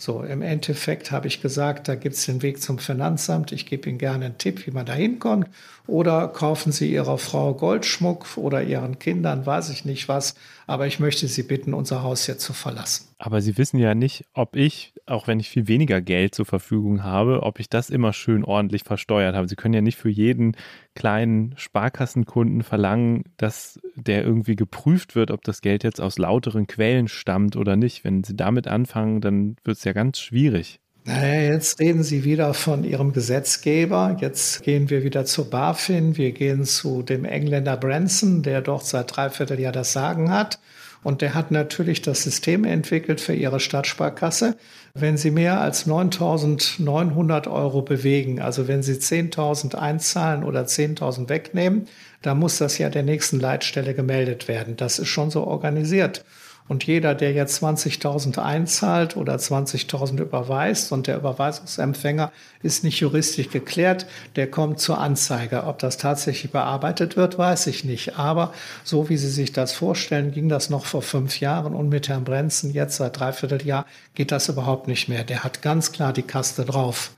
So, im Endeffekt habe ich gesagt, da gibt es den Weg zum Finanzamt. Ich gebe Ihnen gerne einen Tipp, wie man da hinkommt. Oder kaufen Sie Ihrer Frau Goldschmuck oder Ihren Kindern, weiß ich nicht was. Aber ich möchte Sie bitten, unser Haus jetzt zu verlassen. Aber Sie wissen ja nicht, ob ich, auch wenn ich viel weniger Geld zur Verfügung habe, ob ich das immer schön ordentlich versteuert habe. Sie können ja nicht für jeden kleinen Sparkassenkunden verlangen, dass der irgendwie geprüft wird, ob das Geld jetzt aus lauteren Quellen stammt oder nicht. Wenn Sie damit anfangen, dann wird es ja ganz schwierig. Naja, jetzt reden Sie wieder von Ihrem Gesetzgeber. Jetzt gehen wir wieder zu BaFin. Wir gehen zu dem Engländer Branson, der dort seit dreiviertel Jahr das Sagen hat. Und der hat natürlich das System entwickelt für Ihre Stadtsparkasse. Wenn Sie mehr als 9.900 Euro bewegen, also wenn Sie 10.000 einzahlen oder 10.000 wegnehmen, dann muss das ja der nächsten Leitstelle gemeldet werden. Das ist schon so organisiert. Und jeder, der jetzt 20.000 einzahlt oder 20.000 überweist und der Überweisungsempfänger ist nicht juristisch geklärt, der kommt zur Anzeige. Ob das tatsächlich bearbeitet wird, weiß ich nicht. Aber so wie Sie sich das vorstellen, ging das noch vor fünf Jahren und mit Herrn Brenzen jetzt seit dreiviertel Jahr geht das überhaupt nicht mehr. Der hat ganz klar die Kaste drauf.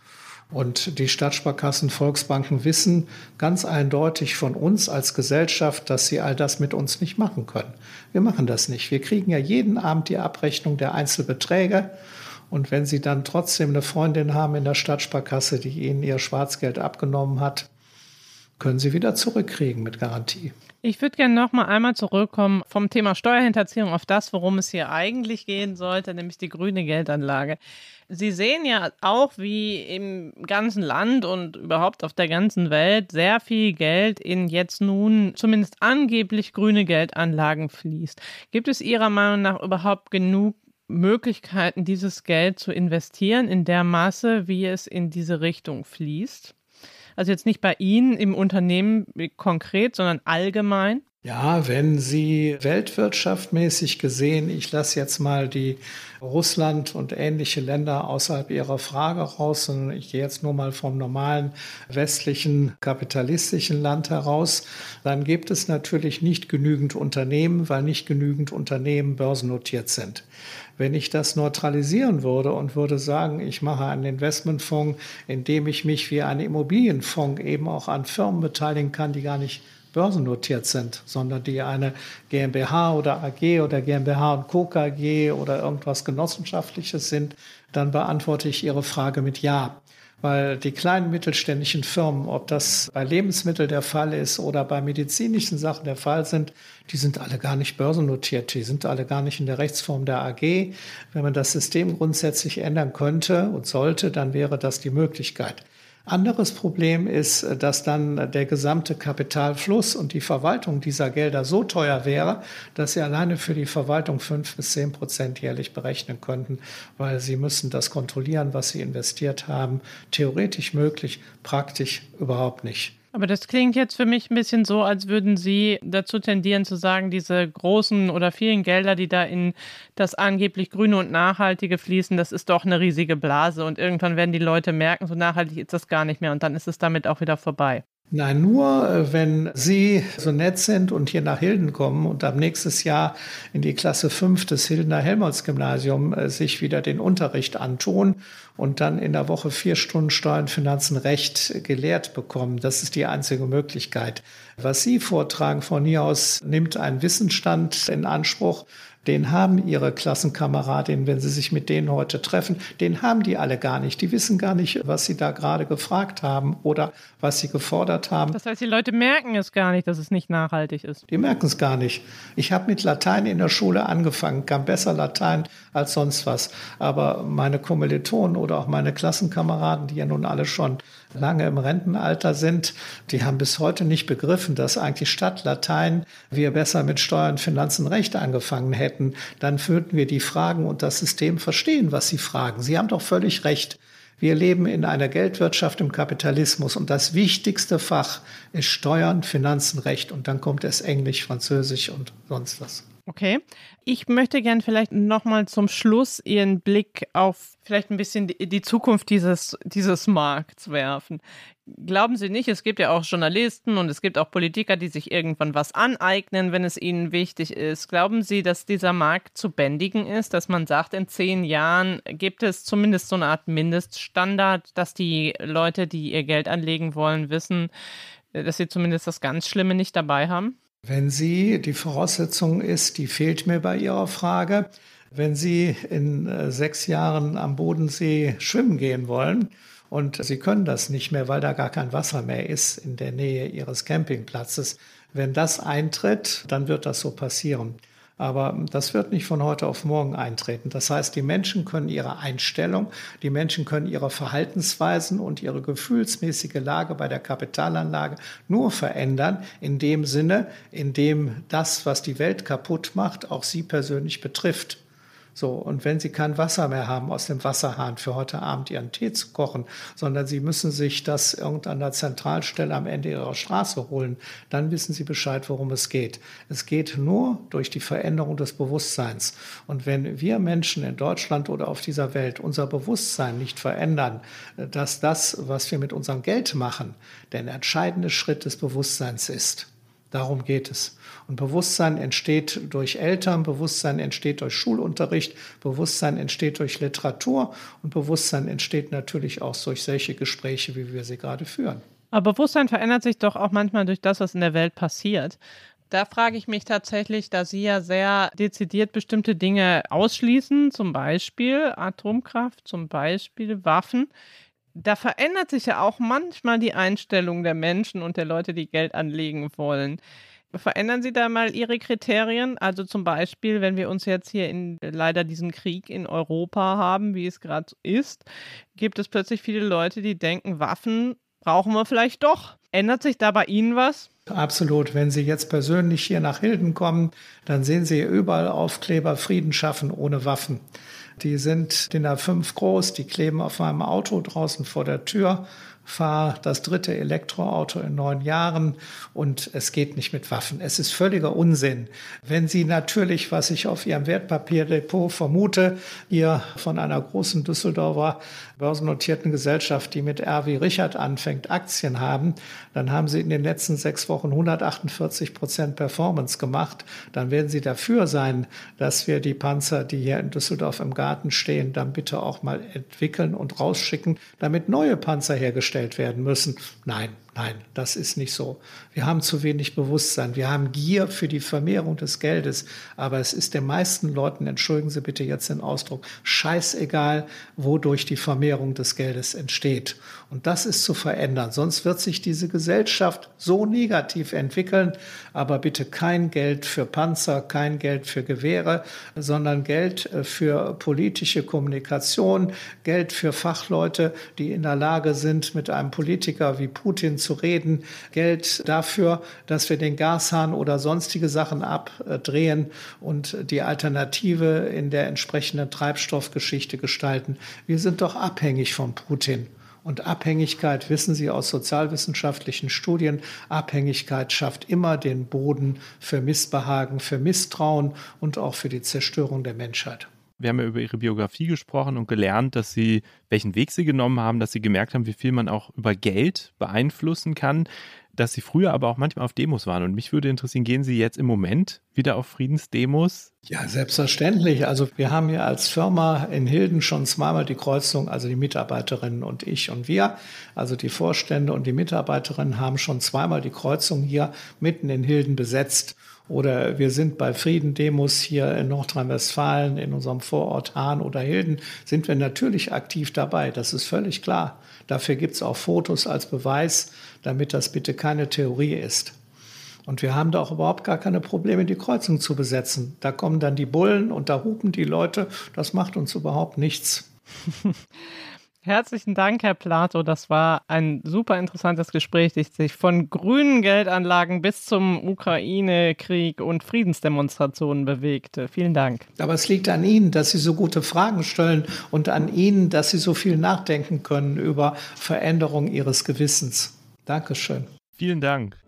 Und die Stadtsparkassen, Volksbanken wissen ganz eindeutig von uns als Gesellschaft, dass sie all das mit uns nicht machen können. Wir machen das nicht. Wir kriegen ja jeden Abend die Abrechnung der Einzelbeträge. Und wenn Sie dann trotzdem eine Freundin haben in der Stadtsparkasse, die Ihnen ihr Schwarzgeld abgenommen hat, können Sie wieder zurückkriegen mit Garantie. Ich würde gerne noch mal einmal zurückkommen vom Thema Steuerhinterziehung auf das, worum es hier eigentlich gehen sollte, nämlich die grüne Geldanlage. Sie sehen ja auch, wie im ganzen Land und überhaupt auf der ganzen Welt sehr viel Geld in jetzt nun zumindest angeblich grüne Geldanlagen fließt. Gibt es Ihrer Meinung nach überhaupt genug Möglichkeiten, dieses Geld zu investieren in der Maße, wie es in diese Richtung fließt? Also jetzt nicht bei Ihnen im Unternehmen konkret, sondern allgemein? Ja, wenn Sie weltwirtschaftmäßig gesehen, ich lasse jetzt mal die Russland und ähnliche Länder außerhalb Ihrer Frage raus, sondern ich gehe jetzt nur mal vom normalen westlichen kapitalistischen Land heraus, dann gibt es natürlich nicht genügend Unternehmen, weil nicht genügend Unternehmen börsennotiert sind. Wenn ich das neutralisieren würde und würde sagen, ich mache einen Investmentfonds, in dem ich mich wie ein Immobilienfonds eben auch an Firmen beteiligen kann, die gar nicht börsennotiert sind, sondern die eine GmbH oder AG oder GmbH und Co. KG oder irgendwas Genossenschaftliches sind, dann beantworte ich Ihre Frage mit Ja. Weil die kleinen mittelständischen Firmen, ob das bei Lebensmitteln der Fall ist oder bei medizinischen Sachen der Fall sind, die sind alle gar nicht börsennotiert, die sind alle gar nicht in der Rechtsform der AG. Wenn man das System grundsätzlich ändern könnte und sollte, dann wäre das die Möglichkeit. Anderes Problem ist, dass dann der gesamte Kapitalfluss und die Verwaltung dieser Gelder so teuer wäre, dass sie alleine für die Verwaltung fünf bis zehn Prozent jährlich berechnen könnten, weil sie müssen das kontrollieren, was sie investiert haben. Theoretisch möglich, praktisch überhaupt nicht. Aber das klingt jetzt für mich ein bisschen so, als würden Sie dazu tendieren zu sagen, diese großen oder vielen Gelder, die da in das angeblich Grüne und Nachhaltige fließen, das ist doch eine riesige Blase und irgendwann werden die Leute merken, so nachhaltig ist das gar nicht mehr und dann ist es damit auch wieder vorbei. Nein, nur äh, wenn Sie so nett sind und hier nach Hilden kommen und am nächstes Jahr in die Klasse 5 des Hildener Helmholtz-Gymnasium äh, sich wieder den Unterricht antun und dann in der Woche vier Stunden Steuern, Finanzen, Recht gelehrt bekommen. Das ist die einzige Möglichkeit. Was Sie vortragen von hier aus nimmt einen Wissensstand in Anspruch, den haben ihre Klassenkameradinnen, wenn sie sich mit denen heute treffen, den haben die alle gar nicht. Die wissen gar nicht, was sie da gerade gefragt haben oder was sie gefordert haben. Das heißt, die Leute merken es gar nicht, dass es nicht nachhaltig ist. Die merken es gar nicht. Ich habe mit Latein in der Schule angefangen, kann besser Latein als sonst was. Aber meine Kommilitonen oder auch meine Klassenkameraden, die ja nun alle schon lange im Rentenalter sind, die haben bis heute nicht begriffen, dass eigentlich statt Latein wir besser mit Steuern, Finanzen, Recht angefangen hätten. Dann würden wir die Fragen und das System verstehen, was sie fragen. Sie haben doch völlig recht. Wir leben in einer Geldwirtschaft im Kapitalismus und das wichtigste Fach ist Steuern, Finanzen, Recht und dann kommt es Englisch, Französisch und sonst was. Okay. Ich möchte gern vielleicht nochmal zum Schluss Ihren Blick auf vielleicht ein bisschen die, Zukunft dieses, dieses Markts werfen. Glauben Sie nicht, es gibt ja auch Journalisten und es gibt auch Politiker, die sich irgendwann was aneignen, wenn es ihnen wichtig ist. Glauben Sie, dass dieser Markt zu bändigen ist, dass man sagt, in zehn Jahren gibt es zumindest so eine Art Mindeststandard, dass die Leute, die ihr Geld anlegen wollen, wissen, dass sie zumindest das ganz Schlimme nicht dabei haben? Wenn Sie, die Voraussetzung ist, die fehlt mir bei Ihrer Frage, wenn Sie in äh, sechs Jahren am Bodensee schwimmen gehen wollen und Sie können das nicht mehr, weil da gar kein Wasser mehr ist in der Nähe Ihres Campingplatzes, wenn das eintritt, dann wird das so passieren. Aber das wird nicht von heute auf morgen eintreten. Das heißt, die Menschen können ihre Einstellung, die Menschen können ihre Verhaltensweisen und ihre gefühlsmäßige Lage bei der Kapitalanlage nur verändern, in dem Sinne, in dem das, was die Welt kaputt macht, auch sie persönlich betrifft. So, und wenn Sie kein Wasser mehr haben aus dem Wasserhahn für heute Abend Ihren Tee zu kochen, sondern Sie müssen sich das irgendeiner Zentralstelle am Ende Ihrer Straße holen, dann wissen Sie Bescheid, worum es geht. Es geht nur durch die Veränderung des Bewusstseins. Und wenn wir Menschen in Deutschland oder auf dieser Welt unser Bewusstsein nicht verändern, dass das, was wir mit unserem Geld machen, der entscheidende Schritt des Bewusstseins ist, Darum geht es. Und Bewusstsein entsteht durch Eltern, Bewusstsein entsteht durch Schulunterricht, Bewusstsein entsteht durch Literatur und Bewusstsein entsteht natürlich auch durch solche Gespräche, wie wir sie gerade führen. Aber Bewusstsein verändert sich doch auch manchmal durch das, was in der Welt passiert. Da frage ich mich tatsächlich, da Sie ja sehr dezidiert bestimmte Dinge ausschließen, zum Beispiel Atomkraft, zum Beispiel Waffen da verändert sich ja auch manchmal die Einstellung der Menschen und der Leute, die Geld anlegen wollen. Verändern Sie da mal Ihre Kriterien? Also zum Beispiel, wenn wir uns jetzt hier in leider diesen Krieg in Europa haben, wie es gerade ist, gibt es plötzlich viele Leute, die denken, Waffen brauchen wir vielleicht doch. Ändert sich da bei Ihnen was? Absolut. Wenn Sie jetzt persönlich hier nach Hilden kommen, dann sehen Sie überall Aufkleber Frieden schaffen ohne Waffen. Die sind DIN A5 groß, die kleben auf meinem Auto draußen vor der Tür fahre das dritte Elektroauto in neun Jahren und es geht nicht mit Waffen. Es ist völliger Unsinn. Wenn Sie natürlich, was ich auf Ihrem Wertpapierdepot vermute, hier von einer großen Düsseldorfer börsennotierten Gesellschaft, die mit R wie Richard anfängt, Aktien haben, dann haben Sie in den letzten sechs Wochen 148 Prozent Performance gemacht. Dann werden Sie dafür sein, dass wir die Panzer, die hier in Düsseldorf im Garten stehen, dann bitte auch mal entwickeln und rausschicken, damit neue Panzer hergestellt gestellt werden müssen. Nein, Nein, das ist nicht so. Wir haben zu wenig Bewusstsein. Wir haben Gier für die Vermehrung des Geldes. Aber es ist den meisten Leuten, entschuldigen Sie bitte jetzt den Ausdruck, scheißegal, wodurch die Vermehrung des Geldes entsteht. Und das ist zu verändern. Sonst wird sich diese Gesellschaft so negativ entwickeln. Aber bitte kein Geld für Panzer, kein Geld für Gewehre, sondern Geld äh, für politische Kommunikation, Geld für Fachleute, die in der Lage sind, mit einem Politiker wie Putin zu reden, Geld dafür, dass wir den Gashahn oder sonstige Sachen abdrehen und die Alternative in der entsprechenden Treibstoffgeschichte gestalten. Wir sind doch abhängig von Putin. Und Abhängigkeit, wissen Sie aus sozialwissenschaftlichen Studien, Abhängigkeit schafft immer den Boden für Missbehagen, für Misstrauen und auch für die Zerstörung der Menschheit wir haben ja über ihre Biografie gesprochen und gelernt, dass sie, welchen Weg sie genommen haben, dass sie gemerkt haben, wie viel man auch über Geld beeinflussen kann, dass sie früher aber auch manchmal auf Demos waren. Und mich würde interessieren, gehen Sie jetzt im Moment wieder auf Friedensdemos? Ja, selbstverständlich. Also wir haben ja als Firma in Hilden schon zweimal die Kreuzung, also die Mitarbeiterinnen und ich und wir, also die Vorstände und die Mitarbeiterinnen haben schon zweimal die Kreuzung hier mitten in Hilden besetzt. Oder wir sind bei Friedendemos hier in Nordrhein-Westfalen, in unserem Vorort Hahn oder Hilden, sind wir natürlich aktiv dabei. Das ist völlig klar. Dafür gibt es auch Fotos als Beweis, damit das bitte keine Theorie ist. Und wir haben da auch überhaupt gar keine Probleme, die Kreuzung zu besetzen. Da kommen dann die Bullen und da hupen die Leute. Das macht uns überhaupt nichts. Herzlichen Dank, Herr Plato. Das war ein super interessantes Gespräch, das sich von grünen Geldanlagen bis zum Ukraine-Krieg und Friedensdemonstrationen bewegte. Vielen Dank. Aber es liegt an Ihnen, dass Sie so gute Fragen stellen und an Ihnen, dass Sie so viel nachdenken können über Veränderung Ihres Gewissens. Dankeschön. Vielen Dank.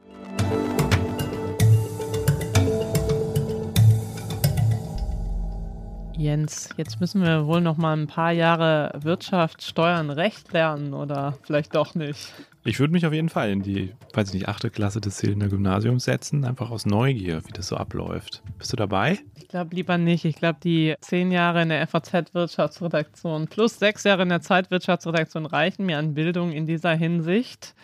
Jens, jetzt müssen wir wohl noch mal ein paar Jahre Wirtschaft, Steuern, Recht lernen oder vielleicht doch nicht. Ich würde mich auf jeden Fall in die, weiß ich nicht, achte Klasse des Zählender Gymnasiums setzen, einfach aus Neugier, wie das so abläuft. Bist du dabei? Ich glaube lieber nicht. Ich glaube, die zehn Jahre in der FAZ-Wirtschaftsredaktion plus sechs Jahre in der Zeitwirtschaftsredaktion reichen mir an Bildung in dieser Hinsicht.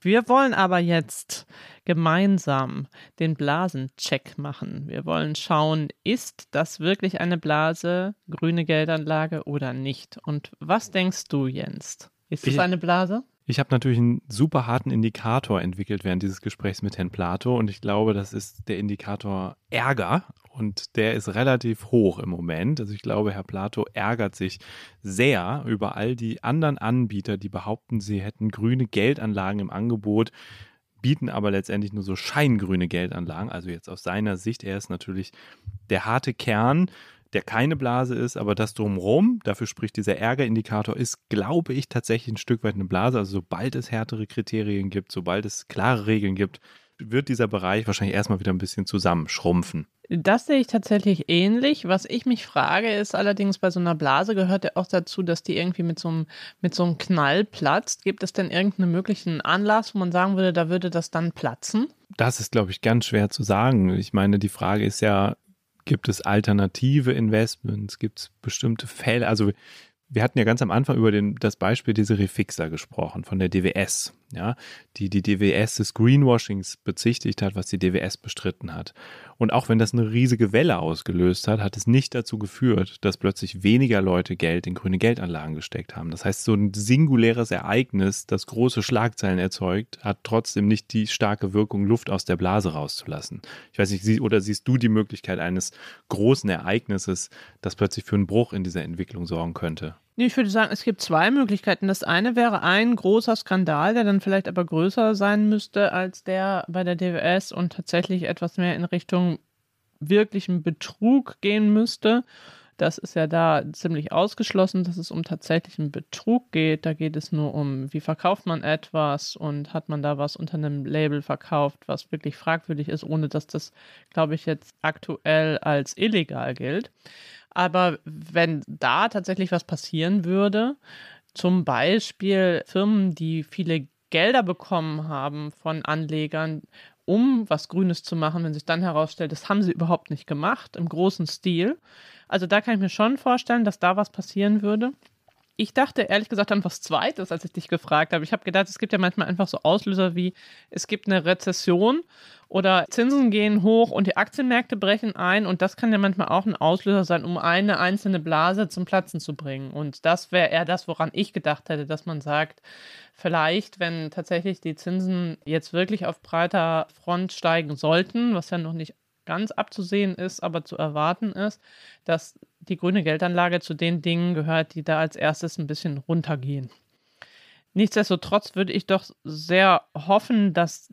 Wir wollen aber jetzt gemeinsam den Blasencheck machen. Wir wollen schauen, ist das wirklich eine Blase, grüne Geldanlage oder nicht? Und was denkst du, Jens? Ist es eine Blase? Ich habe natürlich einen super harten Indikator entwickelt während dieses Gesprächs mit Herrn Plato und ich glaube, das ist der Indikator Ärger und der ist relativ hoch im Moment. Also ich glaube, Herr Plato ärgert sich sehr über all die anderen Anbieter, die behaupten, sie hätten grüne Geldanlagen im Angebot, bieten aber letztendlich nur so scheingrüne Geldanlagen. Also jetzt aus seiner Sicht, er ist natürlich der harte Kern der keine Blase ist, aber das drumherum, dafür spricht dieser Ärgerindikator, ist, glaube ich, tatsächlich ein Stück weit eine Blase. Also sobald es härtere Kriterien gibt, sobald es klare Regeln gibt, wird dieser Bereich wahrscheinlich erstmal wieder ein bisschen zusammenschrumpfen. Das sehe ich tatsächlich ähnlich. Was ich mich frage, ist allerdings bei so einer Blase gehört ja auch dazu, dass die irgendwie mit so einem, mit so einem Knall platzt. Gibt es denn irgendeinen möglichen Anlass, wo man sagen würde, da würde das dann platzen? Das ist, glaube ich, ganz schwer zu sagen. Ich meine, die Frage ist ja, Gibt es alternative Investments? Gibt es bestimmte Fälle? Also wir hatten ja ganz am Anfang über den, das Beispiel dieser Refixer gesprochen von der DWS ja, die die DWS des Greenwashings bezichtigt hat, was die DWS bestritten hat. Und auch wenn das eine riesige Welle ausgelöst hat, hat es nicht dazu geführt, dass plötzlich weniger Leute Geld in grüne Geldanlagen gesteckt haben. Das heißt, so ein singuläres Ereignis, das große Schlagzeilen erzeugt, hat trotzdem nicht die starke Wirkung, Luft aus der Blase rauszulassen. Ich weiß nicht, oder siehst du die Möglichkeit eines großen Ereignisses, das plötzlich für einen Bruch in dieser Entwicklung sorgen könnte? Ich würde sagen, es gibt zwei Möglichkeiten. Das eine wäre ein großer Skandal, der dann vielleicht aber größer sein müsste als der bei der DWS und tatsächlich etwas mehr in Richtung wirklichen Betrug gehen müsste. Das ist ja da ziemlich ausgeschlossen, dass es um tatsächlichen Betrug geht. Da geht es nur um, wie verkauft man etwas und hat man da was unter einem Label verkauft, was wirklich fragwürdig ist, ohne dass das, glaube ich, jetzt aktuell als illegal gilt. Aber wenn da tatsächlich was passieren würde, zum Beispiel Firmen, die viele Gelder bekommen haben von Anlegern, um was Grünes zu machen, wenn sich dann herausstellt, das haben sie überhaupt nicht gemacht, im großen Stil. Also da kann ich mir schon vorstellen, dass da was passieren würde. Ich dachte ehrlich gesagt an was Zweites, als ich dich gefragt habe. Ich habe gedacht, es gibt ja manchmal einfach so Auslöser wie, es gibt eine Rezession oder Zinsen gehen hoch und die Aktienmärkte brechen ein und das kann ja manchmal auch ein Auslöser sein, um eine einzelne Blase zum Platzen zu bringen. Und das wäre eher das, woran ich gedacht hätte, dass man sagt, vielleicht, wenn tatsächlich die Zinsen jetzt wirklich auf breiter Front steigen sollten, was ja noch nicht ganz abzusehen ist, aber zu erwarten ist, dass die grüne Geldanlage zu den Dingen gehört, die da als erstes ein bisschen runtergehen. Nichtsdestotrotz würde ich doch sehr hoffen, dass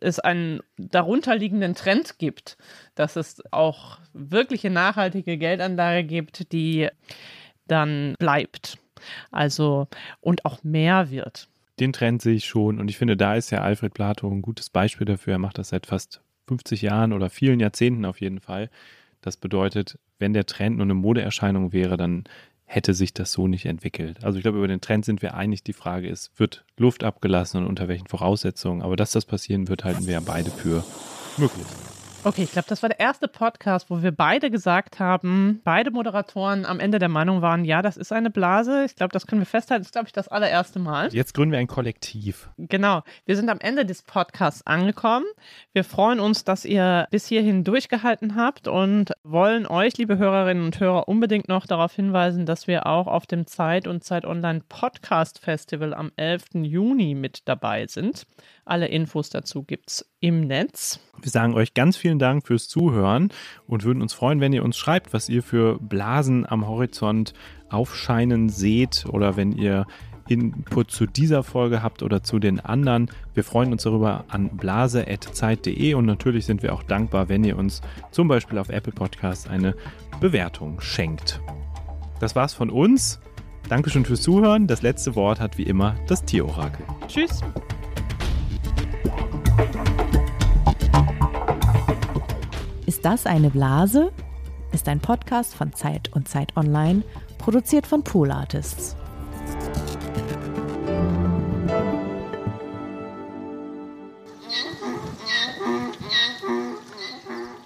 es einen darunterliegenden Trend gibt, dass es auch wirkliche nachhaltige Geldanlage gibt, die dann bleibt. Also und auch mehr wird. Den Trend sehe ich schon und ich finde, da ist ja Alfred Plato ein gutes Beispiel dafür. Er macht das seit fast 50 Jahren oder vielen Jahrzehnten auf jeden Fall. Das bedeutet, wenn der Trend nur eine Modeerscheinung wäre, dann hätte sich das so nicht entwickelt. Also ich glaube, über den Trend sind wir einig. Die Frage ist, wird Luft abgelassen und unter welchen Voraussetzungen? Aber dass das passieren wird, halten wir ja beide für möglich. Okay, ich glaube, das war der erste Podcast, wo wir beide gesagt haben, beide Moderatoren am Ende der Meinung waren, ja, das ist eine Blase. Ich glaube, das können wir festhalten. Das ist, glaube ich, das allererste Mal. Jetzt gründen wir ein Kollektiv. Genau. Wir sind am Ende des Podcasts angekommen. Wir freuen uns, dass ihr bis hierhin durchgehalten habt und wollen euch, liebe Hörerinnen und Hörer, unbedingt noch darauf hinweisen, dass wir auch auf dem Zeit und Zeit Online Podcast Festival am 11. Juni mit dabei sind. Alle Infos dazu gibt es im Netz. Wir sagen euch ganz vielen Dank fürs Zuhören und würden uns freuen, wenn ihr uns schreibt, was ihr für Blasen am Horizont aufscheinen seht oder wenn ihr Input zu dieser Folge habt oder zu den anderen. Wir freuen uns darüber an blase.zeit.de und natürlich sind wir auch dankbar, wenn ihr uns zum Beispiel auf Apple Podcasts eine Bewertung schenkt. Das war's von uns. Dankeschön fürs Zuhören. Das letzte Wort hat wie immer das Tierorakel. Tschüss. Das eine Blase? ist ein Podcast von Zeit und Zeit Online, produziert von Pool Artists.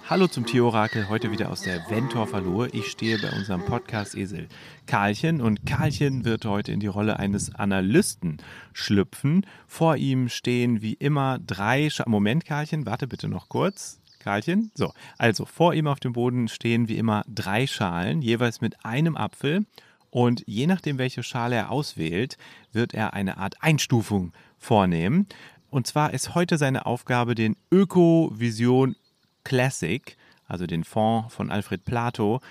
Hallo zum Tierorakel, heute wieder aus der Ventor Lohe. Ich stehe bei unserem Podcast-Esel Karlchen und Karlchen wird heute in die Rolle eines Analysten schlüpfen. Vor ihm stehen wie immer drei Sch Moment, Karlchen, warte bitte noch kurz. Karlchen, so, also vor ihm auf dem Boden stehen wie immer drei Schalen, jeweils mit einem Apfel. Und je nachdem, welche Schale er auswählt, wird er eine Art Einstufung vornehmen. Und zwar ist heute seine Aufgabe, den Öko-Vision Classic, also den Fonds von Alfred Plato,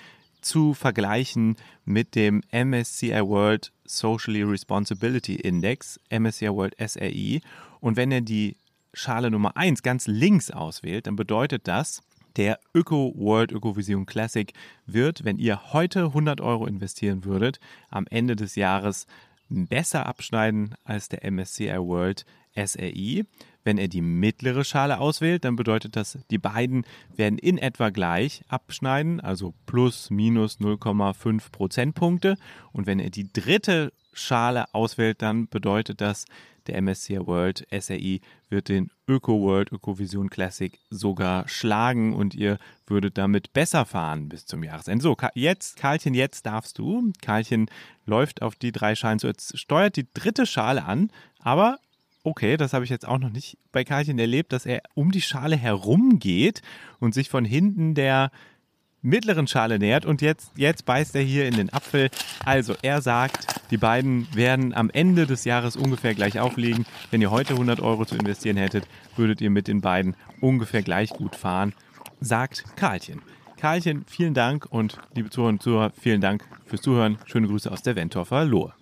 zu vergleichen mit dem MSCI World Socially Responsibility Index, MSCI World SRI. Und wenn er die Schale Nummer 1 ganz links auswählt, dann bedeutet das, der Öko World Ökovision Classic wird, wenn ihr heute 100 Euro investieren würdet, am Ende des Jahres besser abschneiden als der MSCI World SRI. Wenn er die mittlere Schale auswählt, dann bedeutet das, die beiden werden in etwa gleich abschneiden, also plus minus 0,5 Prozentpunkte. Und wenn er die dritte Schale auswählt, dann bedeutet das, der MSCI World SRI wird den Öko World Ökovision Classic sogar schlagen und ihr würdet damit besser fahren bis zum Jahresende. So, jetzt, Karlchen, jetzt darfst du. Karlchen läuft auf die drei Schalen zu. Jetzt steuert die dritte Schale an, aber okay, das habe ich jetzt auch noch nicht bei Karlchen erlebt, dass er um die Schale herumgeht und sich von hinten der mittleren Schale nähert und jetzt, jetzt beißt er hier in den Apfel. Also er sagt, die beiden werden am Ende des Jahres ungefähr gleich aufliegen. Wenn ihr heute 100 Euro zu investieren hättet, würdet ihr mit den beiden ungefähr gleich gut fahren, sagt Karlchen. Karlchen, vielen Dank und liebe Zuhörer und Zuhörer, vielen Dank fürs Zuhören. Schöne Grüße aus der Wentorfer Lohe.